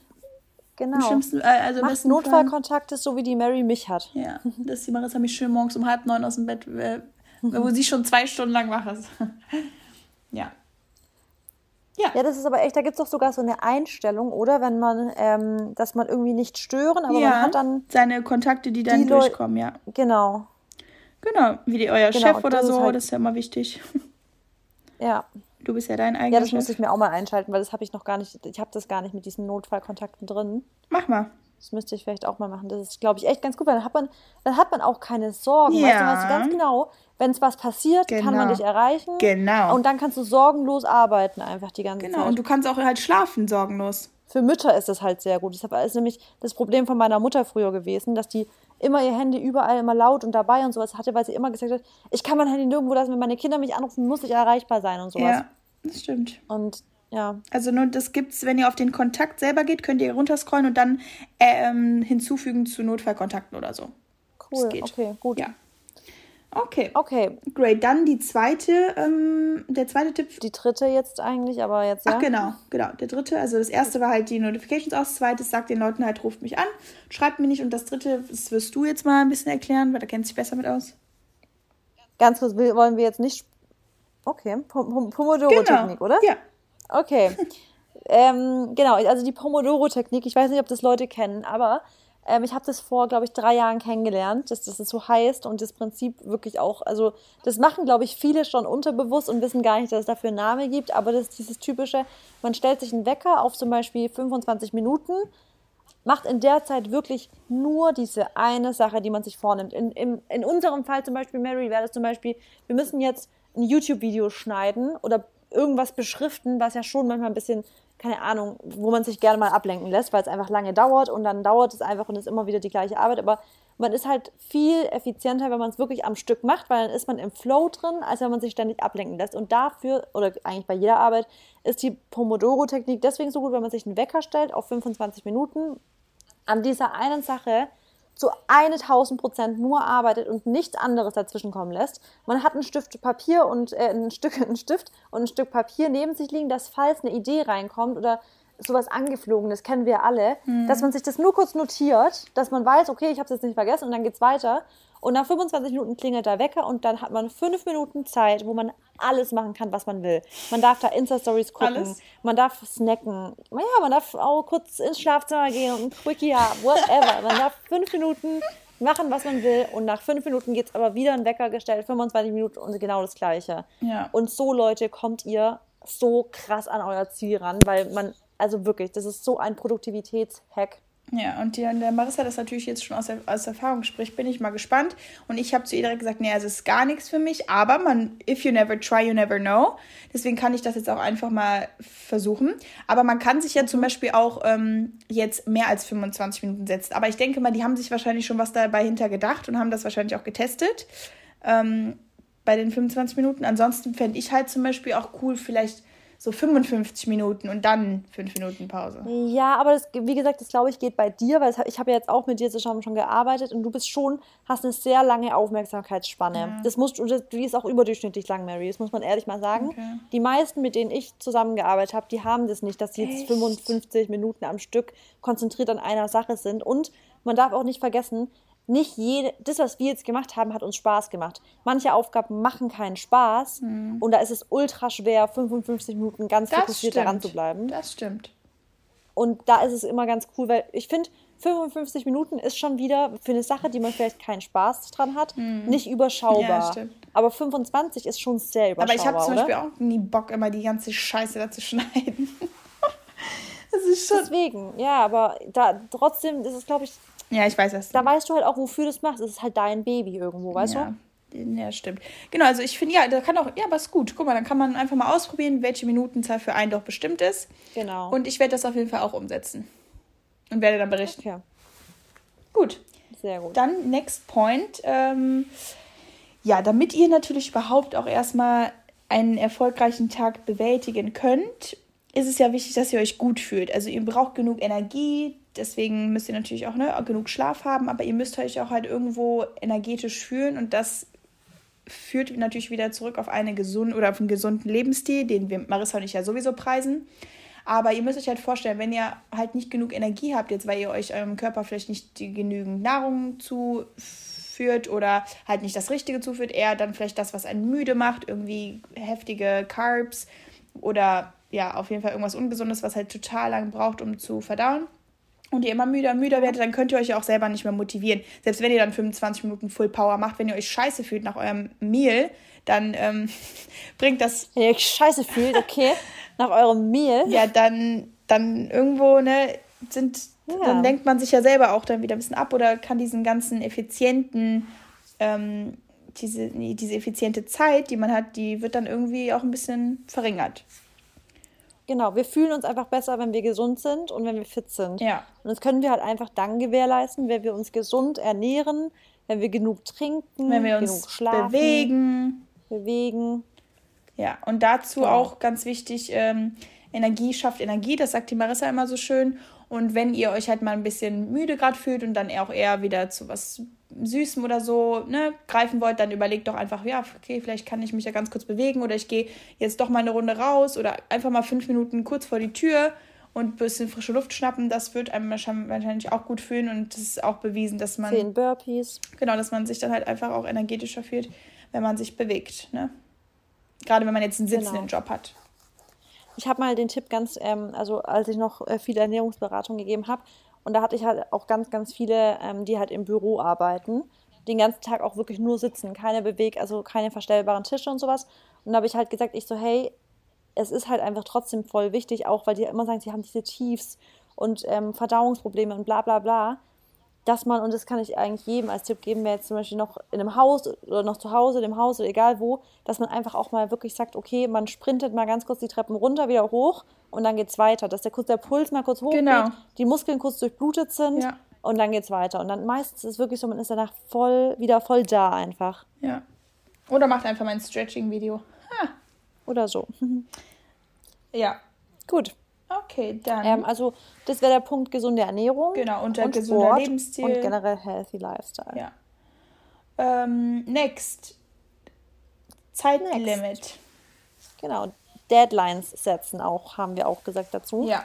Genau. im schlimmsten, äh, also im Macht besten Fall- Notfallkontakte, so wie die Mary mich hat. Ja, dass die Marissa mich schön morgens um halb neun aus dem Bett, äh, wo sie schon zwei Stunden lang wach ist. ja. Ja, das ist aber echt, da gibt es doch sogar so eine Einstellung, oder? Wenn man, ähm, dass man irgendwie nicht stören, aber ja, man hat dann, seine Kontakte, die dann die durchkommen, ja. genau, Genau, wie die, euer Genau, Chef oder das ist so, halt- das ist ja immer wichtig. ja. Du bist ja dein Ja, eigener das muss Chef. ich mir auch mal einschalten, weil das habe ich noch gar nicht, ich habe das gar nicht mit diesen Notfallkontakten drin. Mach mal. Das müsste ich vielleicht auch mal machen. Das ist, glaube ich, echt ganz gut, weil dann hat man, dann hat man auch keine Sorgen. Weißt du, Ja. weißt du ganz genau, wenn es was passiert, kann man Genau. dich erreichen. Genau. Und dann kannst du sorgenlos arbeiten einfach die ganze Genau, Zeit. und du kannst auch halt schlafen, sorgenlos. Für Mütter ist das halt sehr gut. Das ist nämlich das Problem von meiner Mutter früher gewesen, dass die immer ihr Handy überall immer laut und dabei und sowas hatte, weil sie immer gesagt hat, ich kann mein Handy nirgendwo lassen, wenn meine Kinder mich anrufen, muss ich erreichbar sein und sowas. Ja, das stimmt. Und ja, Also nur das gibt's, wenn ihr auf den Kontakt selber geht, könnt ihr runterscrollen und dann ähm, hinzufügen zu Notfallkontakten oder so. cool. Okay, gut. Ja. Okay. Okay, Great. Dann die zweite, ähm, der zweite Tipp. die dritte jetzt eigentlich, aber jetzt ja. Ach genau, genau. Der dritte, also das erste war halt die Notifications aus, das zweite sagt den Leuten halt, ruft mich an, schreibt mir nicht und das dritte, das wirst du jetzt mal ein bisschen erklären, weil da kennst du dich besser mit aus. Ganz kurz, wollen wir jetzt nicht. Okay, Pom- Pom- Pomodoro-Technik, oder? Genau. Ja. Okay. ähm, genau, also die Pomodoro-Technik, ich weiß nicht, ob das Leute kennen, aber ähm, ich habe das vor, glaube ich, drei Jahren kennengelernt, dass das so heißt und das Prinzip wirklich auch, also das machen, glaube ich, viele schon unterbewusst und wissen gar nicht, dass es dafür einen Namen gibt, aber das ist dieses typische, man stellt sich einen Wecker auf zum Beispiel 25 Minuten, macht in der Zeit wirklich nur diese eine Sache, die man sich vornimmt. In, in, in unserem Fall zum Beispiel, Mary, wäre das zum Beispiel, wir müssen jetzt ein YouTube-Video schneiden oder irgendwas beschriften, was ja schon manchmal ein bisschen, keine Ahnung, wo man sich gerne mal ablenken lässt, weil es einfach lange dauert und dann dauert es einfach und ist immer wieder die gleiche Arbeit. Aber man ist halt viel effizienter, wenn man es wirklich am Stück macht, weil dann ist man im Flow drin, als wenn man sich ständig ablenken lässt. Und dafür, oder eigentlich bei jeder Arbeit, ist die Pomodoro-Technik deswegen so gut, wenn man sich einen Wecker stellt auf 25 Minuten, an dieser einen Sache zu 1000 Prozent nur arbeitet und nichts anderes dazwischen kommen lässt. Man hat ein Stift Papier und äh, ein Stück ein Stift und ein Stück Papier neben sich liegen, dass falls eine Idee reinkommt oder sowas angeflogenes kennen wir alle, mhm. dass man sich das nur kurz notiert, dass man weiß, okay, ich habe es jetzt nicht vergessen und dann geht's weiter. Und nach 25 Minuten klingelt der Wecker und dann hat man fünf Minuten Zeit, wo man alles machen kann, was man will. Man darf da Insta-Stories gucken, alles? man darf snacken, ja, man darf auch kurz ins Schlafzimmer gehen und ein Quickie haben, whatever. Man darf fünf Minuten machen, was man will und nach fünf Minuten geht es aber wieder ein Wecker gestellt, 25 Minuten und genau das Gleiche. Ja. Und so, Leute, kommt ihr so krass an euer Ziel ran, weil man, also wirklich, das ist so ein Produktivitätshack. Ja, und die, der Marissa das natürlich jetzt schon aus, aus Erfahrung spricht, bin ich mal gespannt. Und ich habe zu ihr direkt gesagt, nee, also es ist gar nichts für mich, aber man, if you never try, you never know. Deswegen kann ich das jetzt auch einfach mal versuchen. Aber man kann sich ja zum Beispiel auch ähm, jetzt mehr als 25 Minuten setzen. Aber ich denke mal, die haben sich wahrscheinlich schon was dabei hinter gedacht und haben das wahrscheinlich auch getestet ähm, bei den 25 Minuten. Ansonsten fände ich halt zum Beispiel auch cool, vielleicht so 55 Minuten und dann 5 Minuten Pause. Ja, aber das, wie gesagt, das glaube ich geht bei dir, weil ich habe ja jetzt auch mit dir zusammen schon gearbeitet und du bist schon, hast eine sehr lange Aufmerksamkeitsspanne. Ja. Das muss, die ist auch überdurchschnittlich lang, Mary, das muss man ehrlich mal sagen. Okay. Die meisten, mit denen ich zusammengearbeitet habe, die haben das nicht, dass sie jetzt 55 Minuten am Stück konzentriert an einer Sache sind. Und man darf auch nicht vergessen, nicht jede, das, was wir jetzt gemacht haben, hat uns Spaß gemacht. Manche Aufgaben machen keinen Spaß mhm. und da ist es ultra schwer, 55 Minuten ganz das fokussiert stimmt. daran zu bleiben. Das stimmt. Und da ist es immer ganz cool, weil ich finde, 55 Minuten ist schon wieder für eine Sache, die man vielleicht keinen Spaß dran hat, mhm. nicht überschaubar. Ja, Aber 25 ist schon sehr überschaubar. Aber ich habe zum oder? Beispiel auch nie Bock, immer die ganze Scheiße da zu schneiden. das ist schon. Deswegen, ja, aber da trotzdem ist es, glaube ich, ja, ich weiß das. Da weißt du halt auch, wofür du es machst. Es ist halt dein Baby irgendwo, weißt ja. du? Ja, stimmt. Genau, also ich finde, ja, da kann auch, ja, aber ist gut. Guck mal, dann kann man einfach mal ausprobieren, welche Minutenzahl für einen doch bestimmt ist. Genau. Und ich werde das auf jeden Fall auch umsetzen. Und werde dann berichten. Okay. Gut. Sehr gut. Dann, next point. Ähm, ja, damit ihr natürlich überhaupt auch erstmal einen erfolgreichen Tag bewältigen könnt, ist es ja wichtig, dass ihr euch gut fühlt. Also ihr braucht genug Energie, deswegen müsst ihr natürlich auch ne, genug Schlaf haben, aber ihr müsst euch auch halt irgendwo energetisch fühlen und das führt natürlich wieder zurück auf eine gesunde oder auf einen gesunden Lebensstil, den wir Marissa und ich ja sowieso preisen. Aber ihr müsst euch halt vorstellen, wenn ihr halt nicht genug Energie habt, jetzt weil ihr euch eurem Körper vielleicht nicht genügend Nahrung zuführt oder halt nicht das Richtige zuführt, eher dann vielleicht das, was einen müde macht, irgendwie heftige Carbs oder ja, auf jeden Fall irgendwas Ungesundes, was halt total lang braucht, um zu verdauen und ihr immer müder, müder werdet, dann könnt ihr euch ja auch selber nicht mehr motivieren. Selbst wenn ihr dann 25 Minuten Full Power macht, wenn ihr euch scheiße fühlt nach eurem Meal, dann ähm, bringt das. Wenn ihr euch scheiße fühlt, okay, nach eurem Meal. Ja, dann, dann irgendwo, ne, sind, ja. dann lenkt man sich ja selber auch dann wieder ein bisschen ab oder kann diesen ganzen effizienten, ähm, diese, diese effiziente Zeit, die man hat, die wird dann irgendwie auch ein bisschen verringert. Genau, wir fühlen uns einfach besser, wenn wir gesund sind und wenn wir fit sind. Ja. Und das können wir halt einfach dann gewährleisten, wenn wir uns gesund ernähren, wenn wir genug trinken, wenn wir uns schlafen, bewegen. Bewegen. Ja, und dazu ja. auch ganz wichtig, ähm, Energie schafft Energie, das sagt die Marissa immer so schön. Und wenn ihr euch halt mal ein bisschen müde gerade fühlt und dann auch eher wieder zu was Süßem oder so ne, greifen wollt, dann überlegt doch einfach, ja, okay, vielleicht kann ich mich ja ganz kurz bewegen oder ich gehe jetzt doch mal eine Runde raus oder einfach mal fünf Minuten kurz vor die Tür und ein bisschen frische Luft schnappen. Das wird einem wahrscheinlich auch gut fühlen und es ist auch bewiesen, dass man. Zehn Burpees. Genau, dass man sich dann halt einfach auch energetischer fühlt, wenn man sich bewegt. Ne? Gerade wenn man jetzt einen sitzenden genau. Job hat. Ich habe mal den Tipp ganz, ähm, also als ich noch äh, viel Ernährungsberatung gegeben habe, und da hatte ich halt auch ganz, ganz viele, ähm, die halt im Büro arbeiten, den ganzen Tag auch wirklich nur sitzen, keine Beweg, also keine verstellbaren Tische und sowas. Und da habe ich halt gesagt, ich so, hey, es ist halt einfach trotzdem voll wichtig, auch weil die immer sagen, sie haben diese Tiefs und ähm, Verdauungsprobleme und bla bla bla dass man, und das kann ich eigentlich jedem als Tipp geben, wer jetzt zum Beispiel noch in einem Haus oder noch zu Hause, in dem Haus oder egal wo, dass man einfach auch mal wirklich sagt, okay, man sprintet mal ganz kurz die Treppen runter, wieder hoch und dann geht's weiter. Dass der, kurz, der Puls mal kurz hochgeht, genau. die Muskeln kurz durchblutet sind ja. und dann geht's weiter. Und dann meistens ist es wirklich so, man ist danach voll, wieder voll da einfach. Ja. Oder macht einfach mal ein Stretching-Video. Oder so. ja. Gut. Okay, dann. Ähm, also, das wäre der Punkt gesunde Ernährung. Genau, und und gesunder Sport Lebensstil. Und generell healthy Lifestyle. Ja. Ähm, next. Zeitlimit. Genau. Deadlines setzen auch, haben wir auch gesagt dazu. Ja.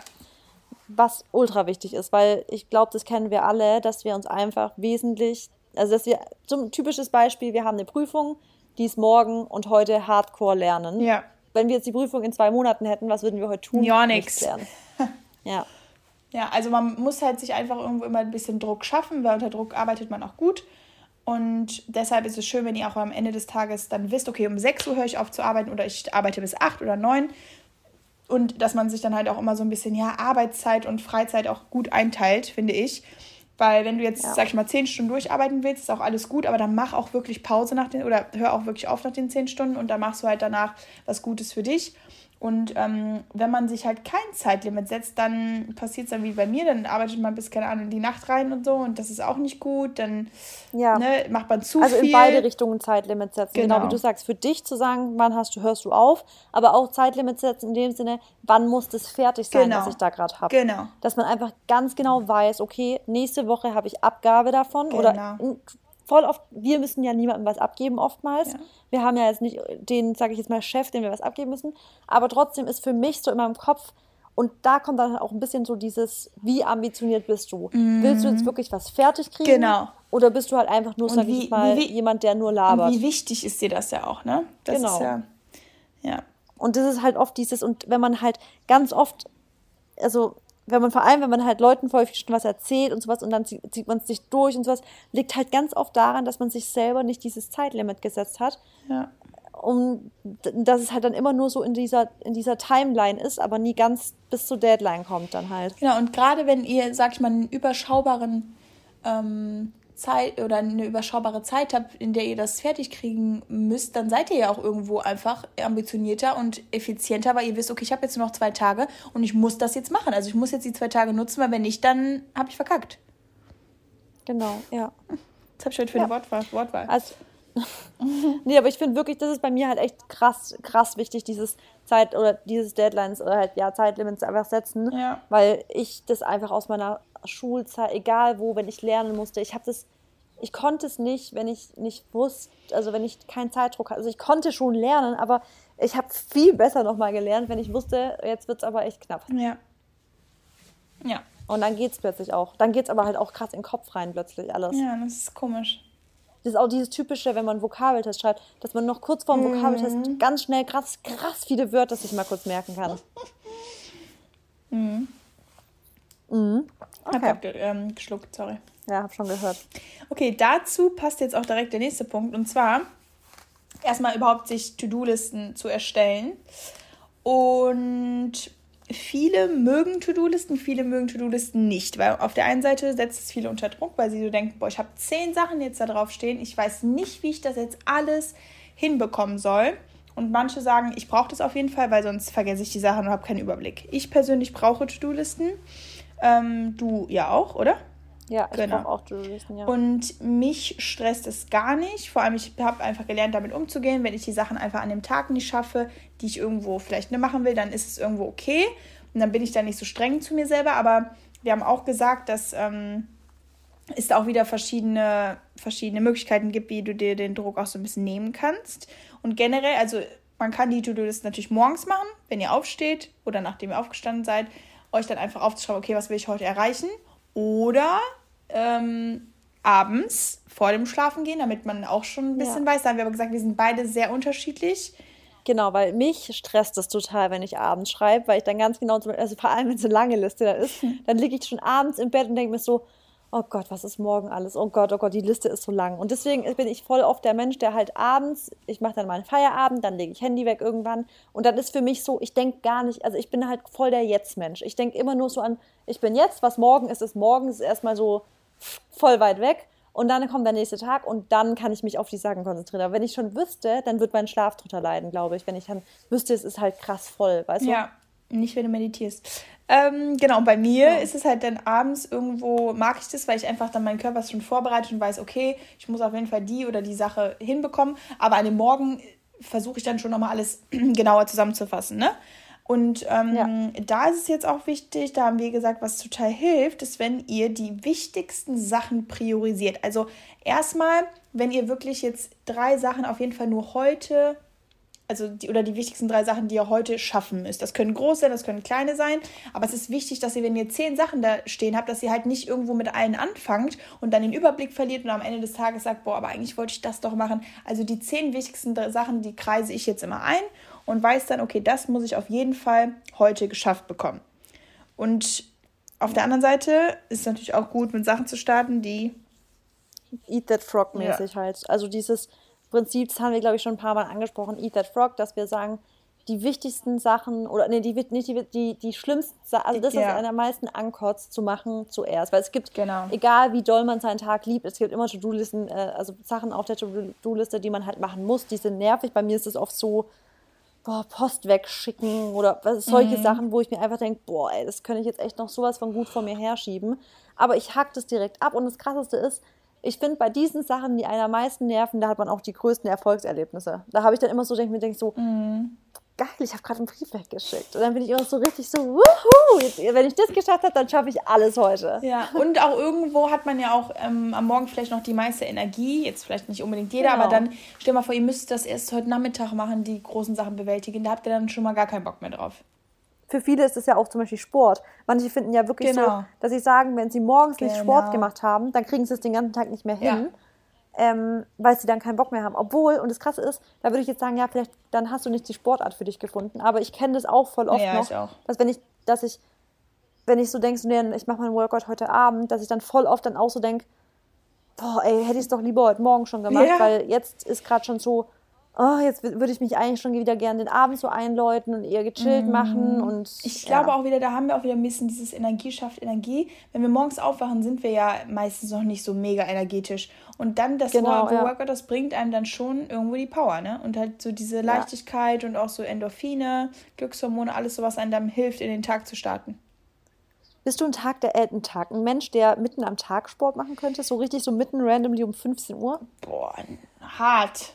Was ultra wichtig ist, weil ich glaube, das kennen wir alle, dass wir uns einfach wesentlich, also dass wir, zum typisches Beispiel, wir haben eine Prüfung, die ist morgen und heute hardcore lernen. Ja. Wenn wir jetzt die Prüfung in zwei Monaten hätten, was würden wir heute tun? Ja, Nichts nix. Ja. Ja, also man muss halt sich einfach irgendwo immer ein bisschen Druck schaffen, weil unter Druck arbeitet man auch gut. Und deshalb ist es schön, wenn ihr auch am Ende des Tages dann wisst, okay, um 6 Uhr höre ich auf zu arbeiten oder ich arbeite bis 8 oder 9. Und dass man sich dann halt auch immer so ein bisschen, ja, Arbeitszeit und Freizeit auch gut einteilt, finde ich. Weil wenn du jetzt, Ja. sag ich mal, 10 Stunden durcharbeiten willst, ist auch alles gut, aber dann mach auch wirklich Pause nach den, oder hör auch wirklich auf nach den 10 Stunden und dann machst du halt danach was Gutes für dich. Und ähm, wenn man sich halt kein Zeitlimit setzt, dann passiert es dann wie bei mir, dann arbeitet man bis, keine Ahnung, in die Nacht rein und so und das ist auch nicht gut, dann Ja. ne, macht man zu Also viel. in beide Richtungen Zeitlimits setzen. Genau. Genau. wie du sagst, für dich zu sagen, wann hast du, hörst du auf, aber auch Zeitlimits setzen in dem Sinne, wann muss das fertig sein, Genau. was ich da gerade habe. Genau. Dass man einfach ganz genau weiß, okay, nächste Woche habe ich Abgabe davon Genau. oder voll oft, wir müssen ja niemandem was abgeben oftmals. Ja. Wir haben ja jetzt nicht den, sage ich jetzt mal, Chef, dem wir was abgeben müssen, aber trotzdem ist für mich so in meinem Kopf und da kommt dann auch ein bisschen so dieses, wie ambitioniert bist du? Willst du jetzt wirklich was fertig kriegen? Mhm. Genau. Oder bist du halt einfach nur, Und sag wie- ich mal, wie- jemand, der nur labert? wie wichtig ist dir das ja auch, ne? Das Genau. ist ja, ja. Und das ist halt oft dieses, und wenn man halt ganz oft, also wenn man vor allem, wenn man halt Leuten voll schon was erzählt und sowas und dann zieht, zieht man es sich durch und sowas, liegt halt ganz oft daran, dass man sich selber nicht dieses Zeitlimit gesetzt hat. ja. Um, dass es halt dann immer nur so in dieser, in dieser Timeline ist, aber nie ganz bis zur Deadline kommt dann halt. Genau, und gerade wenn ihr, sag ich mal, einen überschaubaren ähm, Zeit oder eine überschaubare Zeit habt, in der ihr das fertig kriegen müsst, dann seid ihr ja auch irgendwo einfach ambitionierter und effizienter, weil ihr wisst, okay, ich habe jetzt nur noch zwei Tage und ich muss das jetzt machen. Also ich muss jetzt die zwei Tage nutzen, weil wenn nicht, dann habe ich verkackt. Genau, ja. Das habe ich heute für Ja. eine Wortwahl. Wortwahl. Also, nee, aber ich finde wirklich, das ist bei mir halt echt krass, krass wichtig, dieses Zeit oder dieses Deadlines oder halt ja Zeitlimits einfach setzen, Ja. weil ich das einfach aus meiner Schulzeit, egal wo, wenn ich lernen musste, ich habe das, ich konnte es nicht, wenn ich nicht wusste, also wenn ich keinen Zeitdruck hatte. Also ich konnte schon lernen, aber ich habe viel besser nochmal gelernt, wenn ich wusste, jetzt wird es aber echt knapp. Ja. Ja. Und dann geht es plötzlich auch. Dann geht es aber halt auch krass in den Kopf rein plötzlich alles. Ja, das ist komisch. Das ist auch dieses typische, wenn man Vokabeltest schreibt, dass man noch kurz vor dem Vokabeltest Mhm. ganz schnell krass, krass viele Wörter sich mal kurz merken kann. Mhm. Hab Okay. grad ge ähm, geschluckt, sorry. Ja, hab schon gehört. Okay, dazu passt jetzt auch direkt der nächste Punkt. Und zwar erstmal überhaupt sich To-Do-Listen zu erstellen. Und viele mögen To-Do-Listen, viele mögen To-Do-Listen nicht. Weil auf der einen Seite setzt es viele unter Druck, weil sie so denken, boah, ich habe zehn Sachen jetzt da drauf stehen. Ich weiß nicht, wie ich das jetzt alles hinbekommen soll. Und manche sagen, ich brauche das auf jeden Fall, weil sonst vergesse ich die Sachen und habe keinen Überblick. Ich persönlich brauche To-Do-Listen. Ähm, du ja auch, oder? Ja, ich Genau. auch To-Do-Listen, ja. Und mich stresst es gar nicht. Vor allem, ich habe einfach gelernt, damit umzugehen. Wenn ich die Sachen einfach an dem Tag nicht schaffe, die ich irgendwo vielleicht nicht machen will, dann ist es irgendwo okay. Und dann bin ich da nicht so streng zu mir selber. Aber wir haben auch gesagt, dass ähm, es da auch wieder verschiedene, verschiedene Möglichkeiten gibt, wie du dir den Druck auch so ein bisschen nehmen kannst. Und generell, also man kann die To-Do-List natürlich morgens machen, wenn ihr aufsteht oder nachdem ihr aufgestanden seid, euch dann einfach aufzuschreiben, okay, was will ich heute erreichen? Oder ähm, abends vor dem Schlafen gehen, damit man auch schon ein bisschen weiß. Da haben wir aber gesagt, wir sind beide sehr unterschiedlich. Genau, weil mich stresst das total, wenn ich abends schreibe, weil ich dann ganz genau, zum- also vor allem wenn es eine lange Liste da ist, dann liege ich schon abends im Bett und denke mir so, oh Gott, was ist morgen alles? Oh Gott, oh Gott, die Liste ist so lang. Und deswegen bin ich voll oft der Mensch, der halt abends, ich mache dann meinen Feierabend, dann lege ich Handy weg irgendwann und dann ist für mich so, ich denke gar nicht, also ich bin halt voll der Jetzt-Mensch. Ich denke immer nur so an, ich bin jetzt, was morgen ist, ist morgen, ist erstmal so voll weit weg. Und dann kommt der nächste Tag und dann kann ich mich auf die Sachen konzentrieren. Aber wenn ich schon wüsste, dann wird mein Schlaf drunter leiden, glaube ich. Wenn ich dann wüsste, es ist halt krass voll, weißt du? Ja, nicht, wenn du meditierst. Ähm, genau, und bei mir ist es halt dann abends irgendwo, mag ich das, weil ich einfach dann meinen Körper schon vorbereitet und weiß, okay, ich muss auf jeden Fall die oder die Sache hinbekommen. Aber an dem Morgen versuche ich dann schon nochmal alles genauer zusammenzufassen, ne? Und ähm, ja. da ist es jetzt auch wichtig, da haben wir gesagt, was total hilft, ist, wenn ihr die wichtigsten Sachen priorisiert. Also erstmal, wenn ihr wirklich jetzt drei Sachen auf jeden Fall nur heute also die, oder die wichtigsten drei Sachen, die ihr heute schaffen müsst. Das können große sein, das können kleine sein, aber es ist wichtig, dass ihr, wenn ihr zehn Sachen da stehen habt, dass ihr halt nicht irgendwo mit allen anfangt und dann den Überblick verliert und am Ende des Tages sagt, boah, aber eigentlich wollte ich das doch machen. Also die zehn wichtigsten Sachen, die kreise ich jetzt immer ein und weiß dann, okay, das muss ich auf jeden Fall heute geschafft bekommen. Und auf der anderen Seite ist es natürlich auch gut, mit Sachen zu starten, die Eat That Frog mäßig ja. halt. Also dieses Prinzip, das haben wir, glaube ich, schon ein paar Mal angesprochen, Eat That Frog, dass wir sagen, die wichtigsten Sachen oder nee, die, nicht die, die, die schlimmsten Sachen, also das, ja. was am meisten ankotzt, zu machen zuerst. Weil es gibt, genau. egal wie doll man seinen Tag liebt, es gibt immer To-Do-Listen, äh, also Sachen auf der To-Do-Liste, die man halt machen muss, die sind nervig. Bei mir ist es oft so, boah, Post wegschicken oder solche mhm. Sachen, wo ich mir einfach denke, boah, ey, das könnte ich jetzt echt noch sowas von gut vor mir herschieben. Aber ich hack das direkt ab und das Krasseste ist, ich finde, bei diesen Sachen, die einen am meisten nerven, da hat man auch die größten Erfolgserlebnisse. Da habe ich dann immer so, denke mir, denk so, mm. Geil, ich habe gerade einen Brief weggeschickt. Und dann bin ich immer so richtig so, wuhu, jetzt, wenn ich das geschafft habe, dann schaffe ich alles heute. Ja, und auch irgendwo hat man ja auch ähm, am Morgen vielleicht noch die meiste Energie, jetzt vielleicht nicht unbedingt jeder, genau. aber dann stell mal vor, ihr müsst das erst heute Nachmittag machen, die großen Sachen bewältigen. Da habt ihr dann schon mal gar keinen Bock mehr drauf für viele ist es ja auch zum Beispiel Sport. Manche finden ja wirklich genau. so, dass sie sagen, wenn sie morgens genau. nicht Sport gemacht haben, dann kriegen sie es den ganzen Tag nicht mehr hin. Ja. Ähm, weil sie dann keinen Bock mehr haben. Obwohl, und das Krasse ist, da würde ich jetzt sagen, ja, vielleicht dann hast du nicht die Sportart für dich gefunden. Aber ich kenne das auch voll oft ja, noch, dass wenn ich, dass ich, wenn ich so denke, so, nee, ich mache meinen Workout heute Abend, dass ich dann voll oft dann auch so denke, boah, ey, hätte ich es doch lieber heute Morgen schon gemacht, ja. weil jetzt ist gerade schon so oh, jetzt würde ich mich eigentlich schon wieder gerne den Abend so einläuten und eher gechillt mm. machen. Und, ich ja. glaube auch wieder, da haben wir auch wieder ein bisschen dieses Energie schafft Energie. Wenn wir morgens aufwachen, sind wir ja meistens noch nicht so mega energetisch. Und dann das genau, Workout, ja. das bringt einem dann schon irgendwo die Power, ne? Und halt so diese Leichtigkeit ja. und auch so Endorphine, Glückshormone, alles so, was einem dann hilft, in den Tag zu starten. Bist du ein Tag der äh, Tag, ein Mensch, der mitten am Tag Sport machen könnte? So richtig so mitten randomly um 15 Uhr? Boah, hart.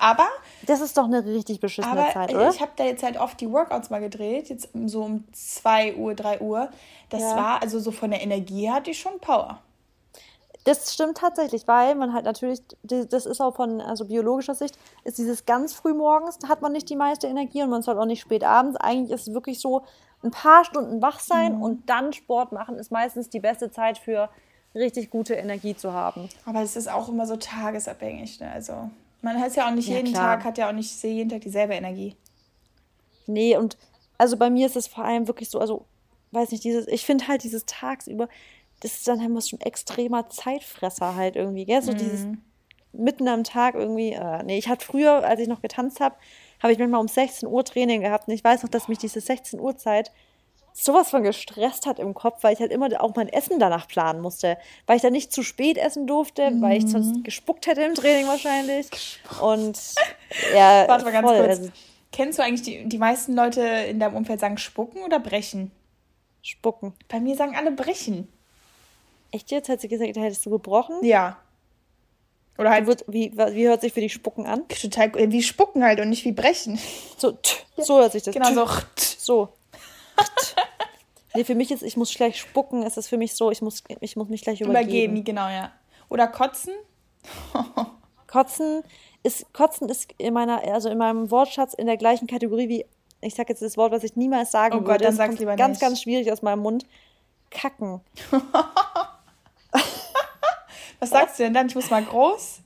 Aber. Das ist doch eine richtig beschissene aber Zeit, oder? Ich habe da jetzt halt oft die Workouts mal gedreht, jetzt so um 2 Uhr, 3 Uhr. Das ja. war, also so von der Energie hatte ich schon Power. Das stimmt tatsächlich, weil man halt natürlich, das ist auch von also biologischer Sicht, ist dieses ganz früh morgens, hat man nicht die meiste Energie und man soll auch nicht spät abends. Eigentlich ist es wirklich so, ein paar Stunden wach sein mhm. und dann Sport machen ist meistens die beste Zeit für richtig gute Energie zu haben. Aber es ist auch immer so tagesabhängig, ne? Also man hat ja auch nicht ja, jeden klar. Tag, hat ja auch nicht jeden Tag dieselbe Energie. Nee, und also bei mir ist es vor allem wirklich so, also, weiß nicht, dieses, ich finde halt dieses tagsüber, das ist dann immer so ein extremer Zeitfresser halt irgendwie, gell? So mm. dieses mitten am Tag irgendwie, äh, nee, ich hatte früher, als ich noch getanzt habe, habe ich manchmal um 16 Uhr Training gehabt und ich weiß noch, dass mich diese 16 Uhr Zeit sowas von gestresst hat im Kopf, weil ich halt immer auch mein Essen danach planen musste. Weil ich dann nicht zu spät essen durfte, mhm. weil ich sonst mhm. gespuckt hätte im Training wahrscheinlich. Und ja. Warte mal ganz voll. kurz. Also, Kennst du eigentlich die, die meisten Leute in deinem Umfeld sagen spucken oder brechen? Spucken. Bei mir sagen alle brechen. Echt jetzt? Hat sie gesagt, hättest du gebrochen? Ja. Oder halt. Wird, wie, wie hört sich für die Spucken an? Total, wie Spucken halt und nicht wie brechen. So, tch, so hört sich das an. Genau, so. So. nee, für mich ist, ich muss gleich spucken, ist es für mich so, ich muss, ich muss mich gleich übergeben. Übergeben, genau, ja. Oder kotzen? kotzen ist, kotzen ist in meiner, also in meinem Wortschatz in der gleichen Kategorie wie, ich sag jetzt das Wort, was ich niemals sagen oh Gott, würde. Dann sag's lieber ganz, nicht. ganz schwierig aus meinem Mund. Kacken. was sagst du denn dann? Ich muss mal groß?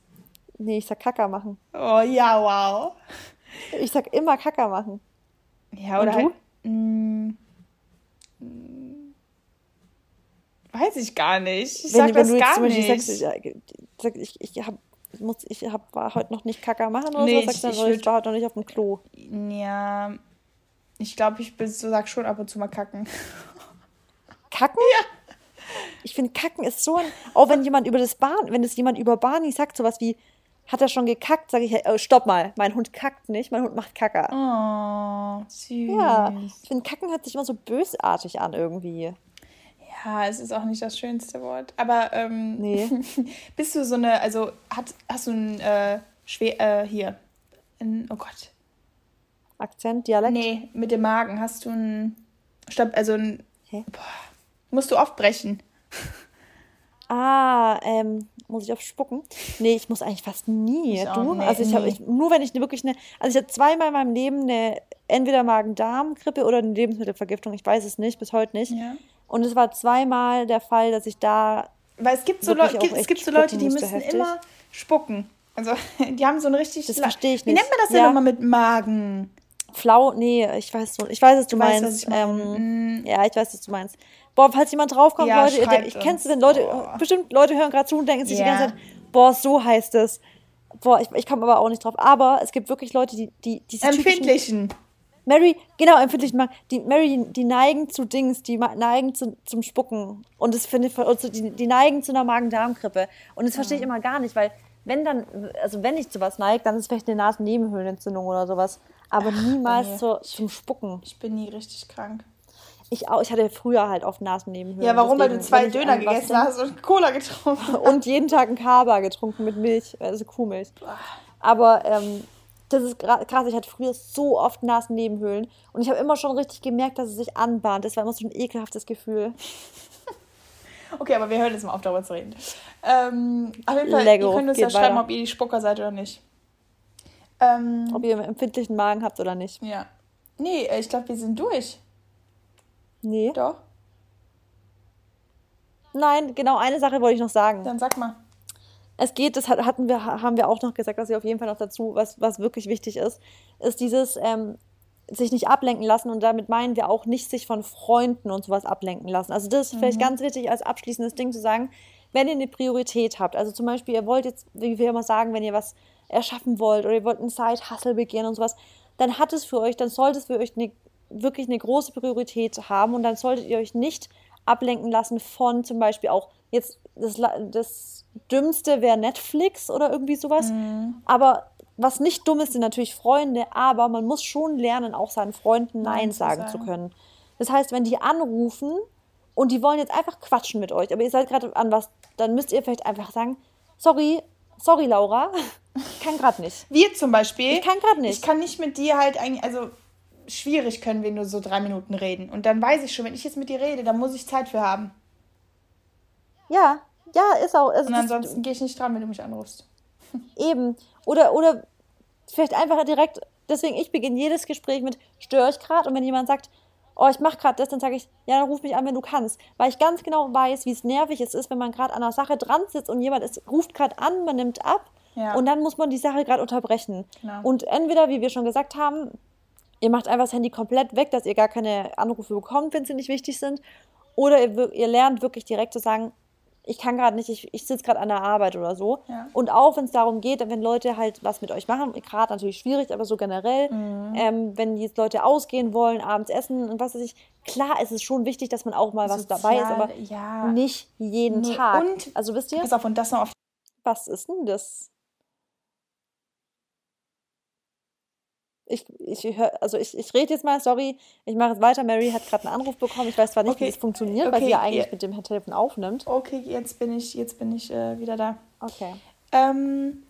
Nee, ich sag Kacker machen. Oh ja, wow. Ich sag immer Kacker machen. Ja, oder? Halt, Mm. Weiß ich gar nicht. Ich wenn, sag wenn das gar nicht. Sagst, ich, ich, ich, hab, muss, ich hab, war heute noch nicht Kacker machen oder nee, so, sagst du dann, ich, ich war heute noch nicht auf dem Klo. Ja, ich glaube, ich bin, so sag schon ab und zu mal kacken. Kacken? Ja. Ich finde, Kacken ist so ein. Auch wenn jemand über das Bahn, wenn es jemand über Barney sagt, sowas wie, hat er schon gekackt, sage ich, oh, stopp mal, mein Hund kackt nicht, mein Hund macht Kacker. Oh, süß. Ja, ich finde, Kacken hört sich immer so bösartig an irgendwie. Ja, es ist auch nicht das schönste Wort. Aber ähm, nee. bist du so eine, also hat, hast du ein äh, schwer, äh, hier, ein, oh Gott. Akzent, Dialekt? Nee, mit dem Magen. Hast du ein. Stopp, also ein. Hä? Boah, musst du oft brechen. Ah, ähm, muss ich auf spucken? Nee, ich muss eigentlich fast nie. Ich du? nee, also ich habe nur wenn ich eine wirklich eine, also ich hatte zweimal in meinem Leben eine entweder Magen-Darm-Grippe oder eine Lebensmittelvergiftung. Ich weiß es nicht, bis heute nicht. Ja. Und es war zweimal der Fall, dass ich da Weil es gibt so, Leu gibt, es gibt so Leute, die müssen heftig. immer spucken. Also, die haben so ein richtig. Das verstehe ich Wie nicht. nennt man das denn Ja. nochmal mit Magen? Flau, nee, ich weiß ich weiß, was du, Du weißt, was meinst. ich ähm, Mm. ja, ich weiß, was du meinst. Boah, falls jemand draufkommt, Ja, Leute, denkt, ich kennst du denn Leute, Boah. bestimmt Leute hören gerade zu und denken sich die Ja. ganze Zeit, boah, so heißt es. Boah, ich, ich komme aber auch nicht drauf. Aber es gibt wirklich Leute, die, die, diese Empfindlichen. Mary, genau, empfindlichen Magen. Die Mary, die, die neigen zu Dings, die neigen zu, zum Spucken. Und das finde ich, voll- und so, die, die neigen zu einer Magen-Darm-Grippe. Und das verstehe ich immer gar nicht, weil wenn dann, also wenn ich zu was neige, dann ist es vielleicht eine Nasennebenhöhlenentzündung oder sowas. Aber niemals nee. zur, zum Spucken. Ich bin nie richtig krank. Ich auch, ich hatte früher halt oft Nasennebenhöhlen. Ja, warum? Weil du deswegen, zwei Döner gegessen hast und Cola getrunken. und jeden Tag einen Kaba getrunken mit Milch, also Kuhmilch. Aber ähm, das ist krass, ich hatte früher so oft Nasennebenhöhlen und ich habe immer schon richtig gemerkt, dass es sich anbahnt. Das war immer so ein ekelhaftes Gefühl. Okay, aber wir hören jetzt mal auf, darüber zu reden. Ähm, auf jeden Fall, Lego, ihr könnt uns ja schreiben, weiter. ob ihr die Spucker seid oder nicht. Ähm, Ob ihr einen empfindlichen Magen habt oder nicht. ja. Nee, äh, ich glaube, wir sind durch. Nee. Doch? Nein, genau eine Sache wollte ich noch sagen. Dann sag mal. Es geht, das hat- hatten wir, haben wir auch noch gesagt, dass wir auf jeden Fall noch dazu, was, was wirklich wichtig ist, ist dieses ähm, sich nicht ablenken lassen und damit meinen wir auch nicht sich von Freunden und sowas ablenken lassen. Also das ist vielleicht ganz wichtig als abschließendes Ding zu sagen, wenn ihr eine Priorität habt, also zum Beispiel ihr wollt jetzt, wie wir immer sagen, wenn ihr was erschaffen wollt oder ihr wollt einen Side-Hustle begehen und sowas, dann hat es für euch, dann sollte es für euch eine, wirklich eine große Priorität haben und dann solltet ihr euch nicht ablenken lassen von zum Beispiel auch jetzt das, das Dümmste wäre Netflix oder irgendwie sowas. Aber was nicht dumm ist, sind natürlich Freunde, aber man muss schon lernen, auch seinen Freunden Nein, Nein sagen zu können. Das heißt, wenn die anrufen und die wollen jetzt einfach quatschen mit euch, aber ihr seid gerade an was, dann müsst ihr vielleicht einfach sagen, sorry, sorry Laura, ich kann gerade nicht. Wir zum Beispiel. Ich kann gerade nicht. Ich kann nicht mit dir halt eigentlich, also schwierig können wir nur so drei Minuten reden. Und dann weiß ich schon, wenn ich jetzt mit dir rede, dann muss ich Zeit für haben. Ja, ja, ist auch. Also Und ansonsten gehe ich nicht dran, wenn du mich anrufst. Eben. Oder, oder vielleicht einfach direkt, deswegen, ich beginne jedes Gespräch mit, störe ich gerade? Und wenn jemand sagt, oh, ich mache gerade das, dann sage ich, ja, dann ruf mich an, wenn du kannst. Weil ich ganz genau weiß, wie es nervig es ist, wenn man gerade an einer Sache dran sitzt und jemand ist, ruft gerade an, man nimmt ab Ja. und dann muss man die Sache gerade unterbrechen. Genau. Und entweder, wie wir schon gesagt haben, ihr macht einfach das Handy komplett weg, dass ihr gar keine Anrufe bekommt, wenn sie nicht wichtig sind. Oder ihr, ihr lernt wirklich direkt zu sagen, ich kann gerade nicht, ich, ich sitze gerade an der Arbeit oder so. Ja. Und auch wenn es darum geht, wenn Leute halt was mit euch machen, gerade natürlich schwierig, aber so generell, Mhm. ähm, wenn jetzt Leute ausgehen wollen, abends essen und was weiß ich, klar ist es schon wichtig, dass man auch mal was dabei ist, aber ja. nicht jeden Nee, Tag. und- also wisst ihr, Pass auf, und das noch auf. was ist denn das? Ich, ich hör, also ich, ich rede jetzt mal, sorry, ich mache jetzt weiter. Mary hat gerade einen Anruf bekommen. Ich weiß zwar nicht, Okay. wie das funktioniert, weil Okay, sie ja eigentlich ja. mit dem Telefon aufnimmt. Okay, jetzt bin ich, jetzt bin ich äh, wieder da. Okay. Ähm,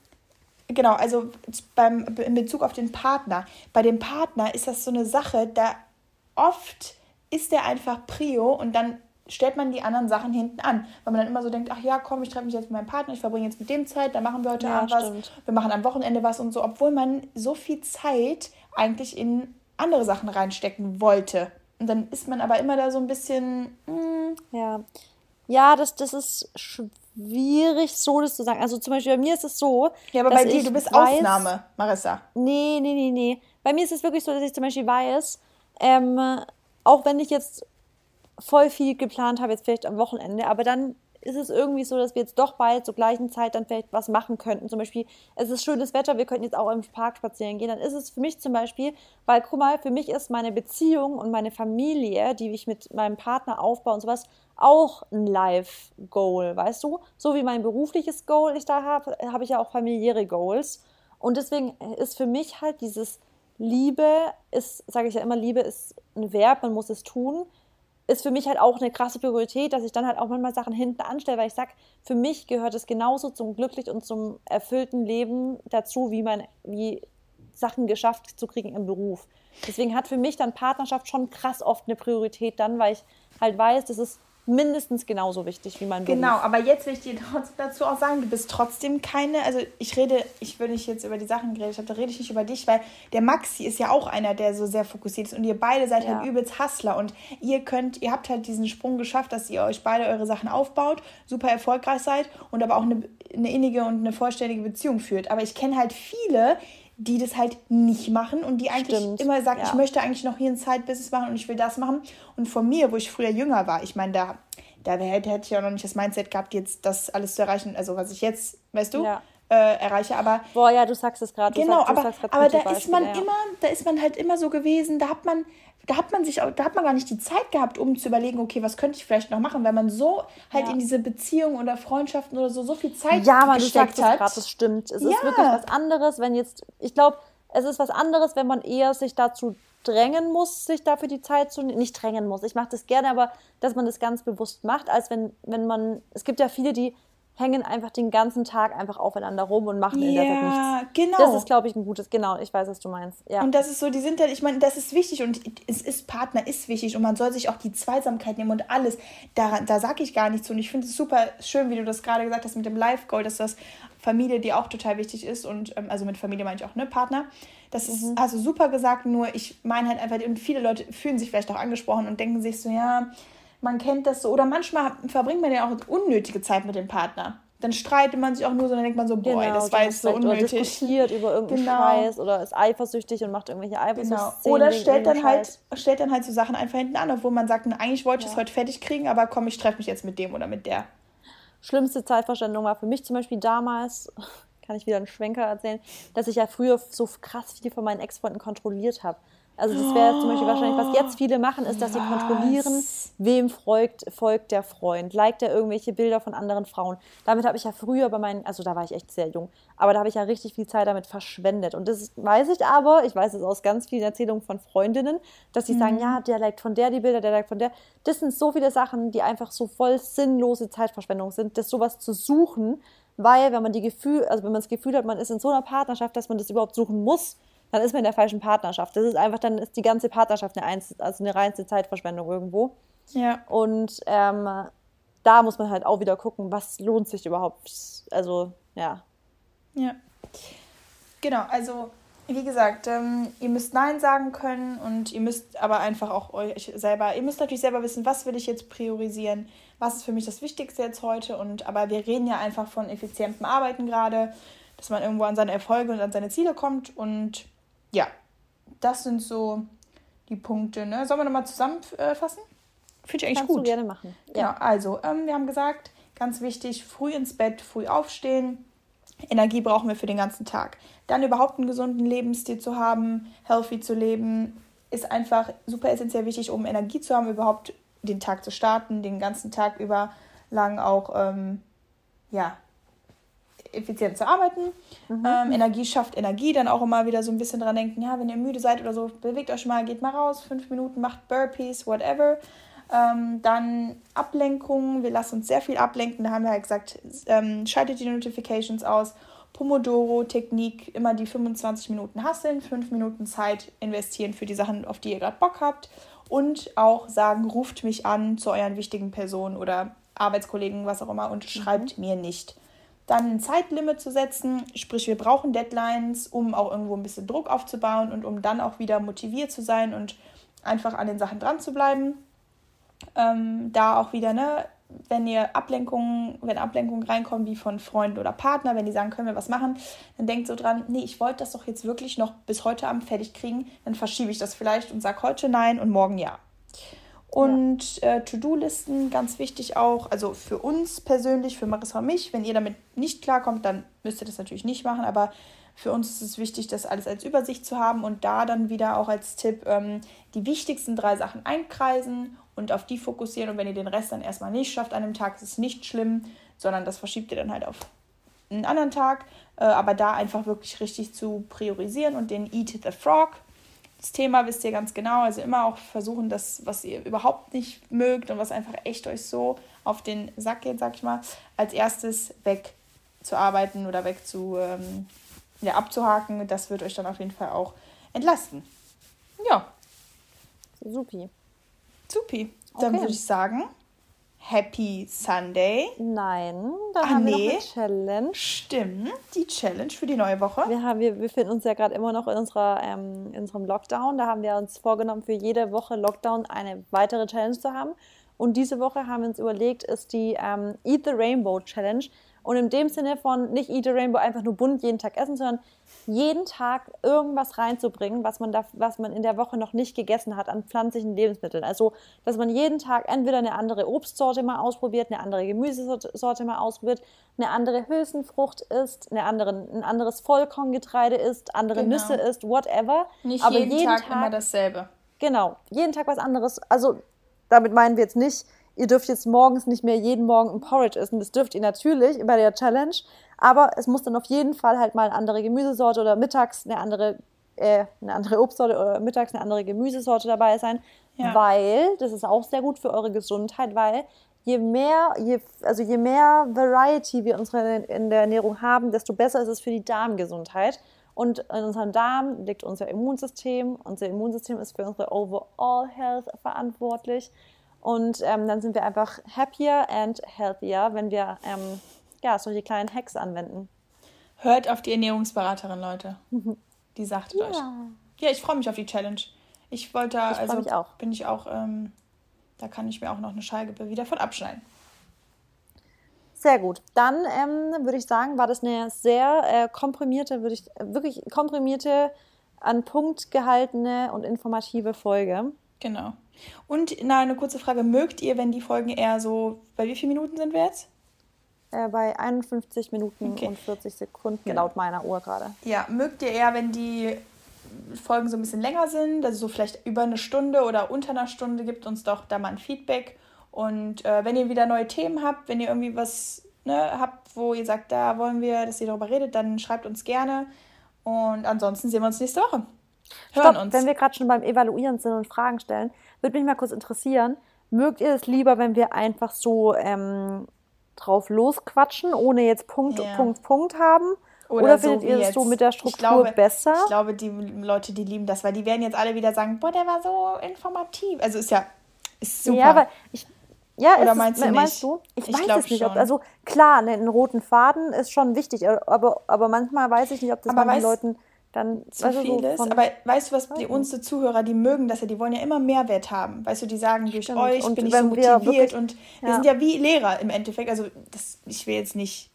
genau, also beim, in Bezug auf den Partner. Bei dem Partner ist das so eine Sache, da oft ist der einfach Prio und dann stellt man die anderen Sachen hinten an. Weil man dann immer so denkt, ach ja, komm, ich treffe mich jetzt mit meinem Partner, ich verbringe jetzt mit dem Zeit, dann machen wir heute Ja, Abend was, stimmt. wir machen am Wochenende was und so, obwohl man so viel Zeit eigentlich in andere Sachen reinstecken wollte. Und dann ist man aber immer da so ein bisschen, mm, Ja. Ja, das, das ist schwierig, so das zu sagen. Also zum Beispiel bei mir ist es so. ja, aber dass bei dir, du bist weiß- Ausnahme, Marissa. Nee, nee, nee, nee. Bei mir ist es wirklich so, dass ich zum Beispiel weiß, ähm, auch wenn ich jetzt voll viel geplant habe, jetzt vielleicht am Wochenende, aber dann ist es irgendwie so, dass wir jetzt doch bald zur gleichen Zeit dann vielleicht was machen könnten. Zum Beispiel, es ist schönes Wetter, wir könnten jetzt auch im Park spazieren gehen. Dann ist es für mich zum Beispiel, weil guck mal, für mich ist meine Beziehung und meine Familie, die ich mit meinem Partner aufbaue und sowas, auch ein Life-Goal, weißt du? So wie mein berufliches Goal ich da habe, habe ich ja auch familiäre Goals. Und deswegen ist für mich halt dieses Liebe, ist, sage ich ja immer, Liebe ist ein Verb, man muss es tun, ist für mich halt auch eine krasse Priorität, dass ich dann halt auch manchmal Sachen hinten anstelle, weil ich sage, für mich gehört es genauso zum glücklich und zum erfüllten Leben dazu, wie mein, wie Sachen geschafft zu kriegen im Beruf. Deswegen hat für mich dann Partnerschaft schon krass oft eine Priorität dann, weil ich halt weiß, das ist mindestens genauso wichtig wie mein Beruf. Genau, aber jetzt will ich dir trotzdem dazu auch sagen, du bist trotzdem keine, also ich rede, ich will nicht jetzt über die Sachen geredet habe, da rede ich nicht über dich, weil der Maxi ist ja auch einer, der so sehr fokussiert ist und ihr beide seid halt ja. halt übelst Hustler und ihr könnt, ihr habt halt diesen Sprung geschafft, dass ihr euch beide eure Sachen aufbaut, super erfolgreich seid und aber auch eine, eine innige und eine vollständige Beziehung führt. Aber ich kenne halt viele, die das halt nicht machen und die eigentlich Stimmt. immer sagen, ja. ich möchte eigentlich noch hier ein Side-Business machen und ich will das machen. Und von mir, wo ich früher jünger war, ich meine, da, da hätte, hätte ich auch noch nicht das Mindset gehabt, jetzt das alles zu erreichen, also was ich jetzt, weißt du, ja. Äh, erreiche. Aber boah, ja, du sagst es gerade. Genau, sagst, aber, aber da ist man ja. immer, da ist man halt immer so gewesen, da hat man da hat man sich da hat man gar nicht die Zeit gehabt, um zu überlegen, okay, was könnte ich vielleicht noch machen, weil man so halt ja. in diese Beziehungen oder Freundschaften oder so so viel Zeit ja, aber gesteckt du sagst hat. Grad, das stimmt. Es ja. ist wirklich was anderes, wenn jetzt ich glaube, es ist was anderes, wenn man eher sich dazu drängen muss, sich dafür die Zeit zu nehmen. Nicht drängen muss, ich mache das gerne, aber dass man das ganz bewusst macht, als wenn, wenn man, es gibt ja viele, die hängen einfach den ganzen Tag einfach aufeinander rum und machen in der Zeit nichts. genau. Das ist, glaube ich, ein gutes, genau, ich weiß, was du meinst. Ja. Und das ist so, die sind ja, ich meine, das ist wichtig und es ist, Partner ist wichtig und man soll sich auch die Zweisamkeit nehmen und alles. Da, da sage ich gar nichts und ich finde es super schön, wie du das gerade gesagt hast mit dem Life-Goal, dass das Familie dir auch total wichtig ist und, ähm, also mit Familie meine ich auch, ne, Partner. Das ist, mhm. hast du super gesagt, nur ich meine halt einfach, und viele Leute fühlen sich vielleicht auch angesprochen und denken sich so, ja, man kennt das so. Oder manchmal verbringt man ja auch unnötige Zeit mit dem Partner. Dann streitet man sich auch nur so, dann denkt man so, boah, genau, das war jetzt so unnötig. Oder diskutiert über irgendeinen genau. Scheiß oder ist eifersüchtig und macht irgendwelche Eifersuchtsszenen. Genau. Oder stellt dann, halt, stellt dann halt so Sachen einfach hinten an, obwohl man sagt, eigentlich wollte ich ja. es heute fertig kriegen, aber komm, ich treffe mich jetzt mit dem oder mit der. Schlimmste Zeitverschwendung war für mich zum Beispiel damals, kann ich wieder einen Schwenker erzählen, dass ich ja früher so krass viel von meinen Ex-Freunden kontrolliert habe. Also das wäre zum Beispiel wahrscheinlich, was jetzt viele machen, ist, dass sie kontrollieren, wem folgt, folgt der Freund. Liked er irgendwelche Bilder von anderen Frauen. Damit habe ich ja früher bei meinen, also da war ich echt sehr jung, aber da habe ich ja richtig viel Zeit damit verschwendet. Und das weiß ich aber, ich weiß es aus ganz vielen Erzählungen von Freundinnen, dass sie mhm. sagen, ja, der liked von der die Bilder, der liked von der. Das sind so viele Sachen, die einfach so voll sinnlose Zeitverschwendung sind, das sowas zu suchen, weil wenn man die Gefühl, also wenn man das Gefühl hat, man ist in so einer Partnerschaft, dass man das überhaupt suchen muss, dann ist man in der falschen Partnerschaft. Das ist einfach, dann ist die ganze Partnerschaft eine, Einzel also eine reinste Zeitverschwendung irgendwo. Ja. Und ähm, da muss man halt auch wieder gucken, was lohnt sich überhaupt. Also, ja. Ja. Genau, also wie gesagt, ähm, ihr müsst Nein sagen können und ihr müsst aber einfach auch euch selber, ihr müsst natürlich selber wissen, was will ich jetzt priorisieren, was ist für mich das Wichtigste jetzt heute und aber wir reden ja einfach von effizientem Arbeiten gerade, dass man irgendwo an seine Erfolge und an seine Ziele kommt und ja, das sind so die Punkte. Ne? Sollen wir nochmal zusammenfassen? Finde ich eigentlich Kannst gut. Du gerne machen. Ja. Genau, also ähm, wir haben gesagt, ganz wichtig, früh ins Bett, früh aufstehen. Energie brauchen wir für den ganzen Tag. Dann überhaupt einen gesunden Lebensstil zu haben, healthy zu leben, ist einfach super essentiell wichtig, um Energie zu haben, überhaupt den Tag zu starten, den ganzen Tag über lang auch ähm, ja, effizient zu arbeiten. Mhm. Ähm, Energie schafft Energie, dann auch immer wieder so ein bisschen dran denken, ja, wenn ihr müde seid oder so, bewegt euch mal, geht mal raus, fünf Minuten, macht Burpees, whatever. Ähm, dann Ablenkungen, wir lassen uns sehr viel ablenken, da haben wir halt gesagt, ähm, schaltet die Notifications aus. Pomodoro-Technik, immer die 25 Minuten hasseln, 5 Minuten Zeit investieren für die Sachen, auf die ihr gerade Bock habt. Und auch sagen, ruft mich an zu euren wichtigen Personen oder Arbeitskollegen, was auch immer, und mhm. schreibt mir nicht dann ein Zeitlimit zu setzen, sprich wir brauchen Deadlines, um auch irgendwo ein bisschen Druck aufzubauen und um dann auch wieder motiviert zu sein und einfach an den Sachen dran zu bleiben. Ähm, da auch wieder, ne, wenn ihr Ablenkungen, wenn Ablenkungen reinkommen wie von Freunden oder Partner, wenn die sagen, können wir was machen, dann denkt so dran, nee, ich wollte das doch jetzt wirklich noch bis heute Abend fertig kriegen, dann verschiebe ich das vielleicht und sage heute nein und morgen ja. Und ja. äh, To-Do-Listen, ganz wichtig auch, also für uns persönlich, für Marissa und mich, wenn ihr damit nicht klarkommt, dann müsst ihr das natürlich nicht machen, aber für uns ist es wichtig, das alles als Übersicht zu haben und da dann wieder auch als Tipp ähm, die wichtigsten drei Sachen einkreisen und auf die fokussieren. Und wenn ihr den Rest dann erstmal nicht schafft an einem Tag, ist es nicht schlimm, sondern das verschiebt ihr dann halt auf einen anderen Tag. Äh, aber da einfach wirklich richtig zu priorisieren und den Eat the Frog Thema wisst ihr ganz genau. Also immer auch versuchen, das, was ihr überhaupt nicht mögt und was einfach echt euch so auf den Sack geht, sag ich mal, als erstes wegzuarbeiten oder wegzu, ähm, ja, abzuhaken. Das wird euch dann auf jeden Fall auch entlasten. Ja. Supi. Supi. Dann Okay. würde ich sagen, Happy Sunday. Nein, da Ah, haben wir noch nee. eine Challenge. Stimmt, die Challenge für die neue Woche. Wir, haben, wir befinden uns ja gerade immer noch in, unserer, ähm, in unserem Lockdown. Da haben wir uns vorgenommen, für jede Woche Lockdown eine weitere Challenge zu haben. Und diese Woche haben wir uns überlegt, ist die ähm, Eat the Rainbow Challenge. Und in dem Sinne von nicht Eat the Rainbow einfach nur bunt jeden Tag essen, sondern jeden Tag irgendwas reinzubringen, was man, da, was man in der Woche noch nicht gegessen hat an pflanzlichen Lebensmitteln. Also, dass man jeden Tag entweder eine andere Obstsorte mal ausprobiert, eine andere Gemüsesorte mal ausprobiert, eine andere Hülsenfrucht isst, eine andere, ein anderes Vollkorngetreide isst, andere Genau. Nüsse isst, whatever. Nicht Aber jeden, Tag, immer dasselbe. Genau, jeden Tag was anderes. Also damit meinen wir jetzt nicht, ihr dürft jetzt morgens nicht mehr jeden Morgen ein Porridge essen. Das dürft ihr natürlich bei der Challenge. Aber es muss dann auf jeden Fall halt mal eine andere Gemüsesorte oder mittags eine andere, äh, eine andere Obstsorte oder mittags eine andere Gemüsesorte dabei sein. Ja. Weil, das ist auch sehr gut für eure Gesundheit, weil je mehr, je, also je mehr Variety wir unsere, in der Ernährung haben, desto besser ist es für die Darmgesundheit. Und in unserem Darm liegt unser Immunsystem. Unser Immunsystem ist für unsere Overall Health verantwortlich. Und ähm, dann sind wir einfach happier and healthier, wenn wir ähm, ja, solche kleinen Hacks anwenden. Hört auf die Ernährungsberaterin, Leute. Die sagt es euch. Ja, ich freue mich auf die Challenge. Ich wollte, Ich also mich auch. bin ich auch, ähm, da kann ich mir auch noch eine Scheibe wieder von abschneiden. Sehr gut. Dann ähm, würde ich sagen, war das eine sehr äh, komprimierte, würde ich wirklich komprimierte, an Punkt gehaltene und informative Folge. Genau. Und na, eine kurze Frage: Mögt ihr, wenn die Folgen eher so, bei wie vielen Minuten sind wir jetzt? Äh, bei 51 Minuten Okay. und 40 Sekunden, Genau. laut meiner Uhr gerade. Ja, mögt ihr eher, wenn die Folgen so ein bisschen länger sind, also so vielleicht über eine Stunde oder unter einer Stunde, gebt uns doch da mal ein Feedback. Und äh, wenn ihr wieder neue Themen habt, wenn ihr irgendwie was ne, habt, wo ihr sagt, da wollen wir, dass ihr darüber redet, dann schreibt uns gerne. Und ansonsten sehen wir uns nächste Woche. Hören Stopp, uns. wenn wir gerade schon beim Evaluieren sind und Fragen stellen, würde mich mal kurz interessieren, mögt ihr es lieber, wenn wir einfach so ähm, drauf losquatschen, ohne jetzt Punkt, Ja. Punkt, Punkt haben? Oder, Oder so findet wie ihr es so mit der Ich Struktur glaube- besser? Ich glaube, die Leute, die lieben das, weil die werden jetzt alle wieder sagen, boah, der war so informativ. Also ist ja ist super. Ja, aber ich. Ja, Oder ist es- meinst du meinst nicht? du? Ich, Ich weiß es nicht. Ob, also klar, ne, einen roten Faden ist schon wichtig, aber, aber manchmal weiß ich nicht, ob das Aber manchen weißt- Leuten dann zu weißt du, viel so Aber weißt du, was die unsere Zuhörer, die mögen das ja, die wollen ja immer Mehrwert haben. Weißt du, die sagen, durch Stimmt. euch Und bin ich so motiviert wirklich- und wir ja. sind ja wie Lehrer im Endeffekt. Also das, ich will jetzt nicht,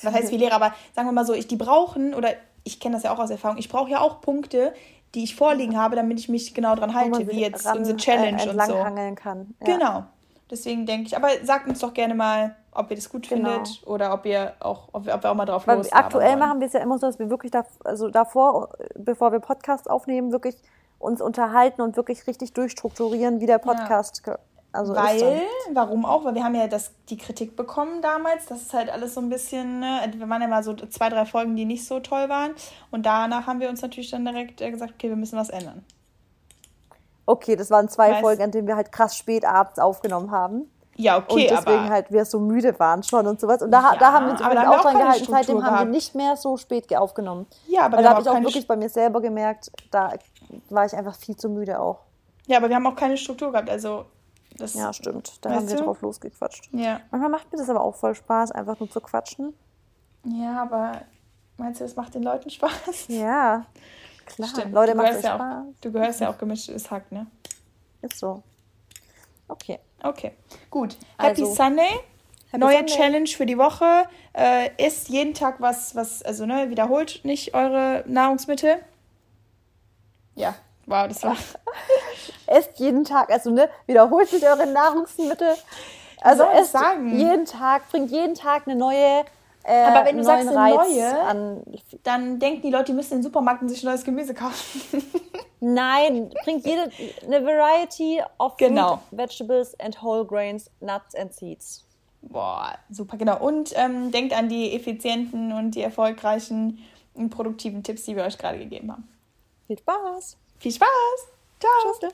was heißt wie Lehrer, aber sagen wir mal so, ich, die brauchen, oder ich kenne das ja auch aus Erfahrung, ich brauche ja auch Punkte, die ich vorliegen habe, damit ich mich genau dran halte, wie jetzt ran, unsere Challenge äh, und so. kann. Ja. Genau. Deswegen denke ich, aber sagt uns doch gerne mal, ob ihr das gut Genau. findet oder ob ihr auch, ob wir, ob wir auch mal drauf Weil los aktuell machen wir es ja immer so, dass wir wirklich da, also davor, bevor wir Podcast aufnehmen, wirklich uns unterhalten und wirklich richtig durchstrukturieren, wie der Podcast ge- also Weil, warum auch? Weil wir haben ja das, die Kritik bekommen damals. Das ist halt alles so ein bisschen, ne, wir waren ja mal so zwei, drei Folgen, die nicht so toll waren. Und danach haben wir uns natürlich dann direkt äh, gesagt, okay, wir müssen was ändern. Okay, das waren zwei Weißt- Folgen, an denen wir halt krass spät abends aufgenommen haben. Ja, okay, und deswegen aber halt wir so müde waren schon und sowas. Und da, Ja, da haben wir uns übrigens auch dran gehalten. Seitdem Struktur haben wir gehabt. nicht mehr so spät ge- aufgenommen. ja, aber Weil da habe ich auch wirklich bei mir selber gemerkt, da war ich einfach viel zu müde auch. ja, aber wir haben auch keine Struktur gehabt. Also, das, Ja, stimmt. Da haben wir du? drauf losgequatscht. ja. Manchmal macht mir das aber auch voll Spaß, einfach nur zu quatschen. Ja, aber meinst du, das macht den Leuten Spaß? Ja, klar. Stimmt. Leute, du macht ja Spaß. auch, Du gehörst ja auch gemischtes Hack, ne? Ist so. Okay. Okay, gut. Happy Also, Sunday. Happy Neue Sunday. Challenge für die Woche. Äh, isst jeden Tag was, was, also ne, wiederholt nicht eure Nahrungsmittel. Ja, wow, das war. Esst jeden Tag, also ne, wiederholt sich eure Nahrungsmittel. Also esst sagen? jeden Tag, bringt jeden Tag eine neue. Äh, Aber wenn du sagst, eine Reiz neue- an. Dann denken die Leute, die müssen in den Supermarkt und sich neues Gemüse kaufen. Nein, bringt jede eine Variety of Genau. fruit, vegetables and whole grains, nuts and seeds. Boah, super, genau. Und ähm, denkt an die effizienten und die erfolgreichen und produktiven Tipps, die wir euch gerade gegeben haben. Viel Spaß. Viel Spaß! Ciao! Tschüss.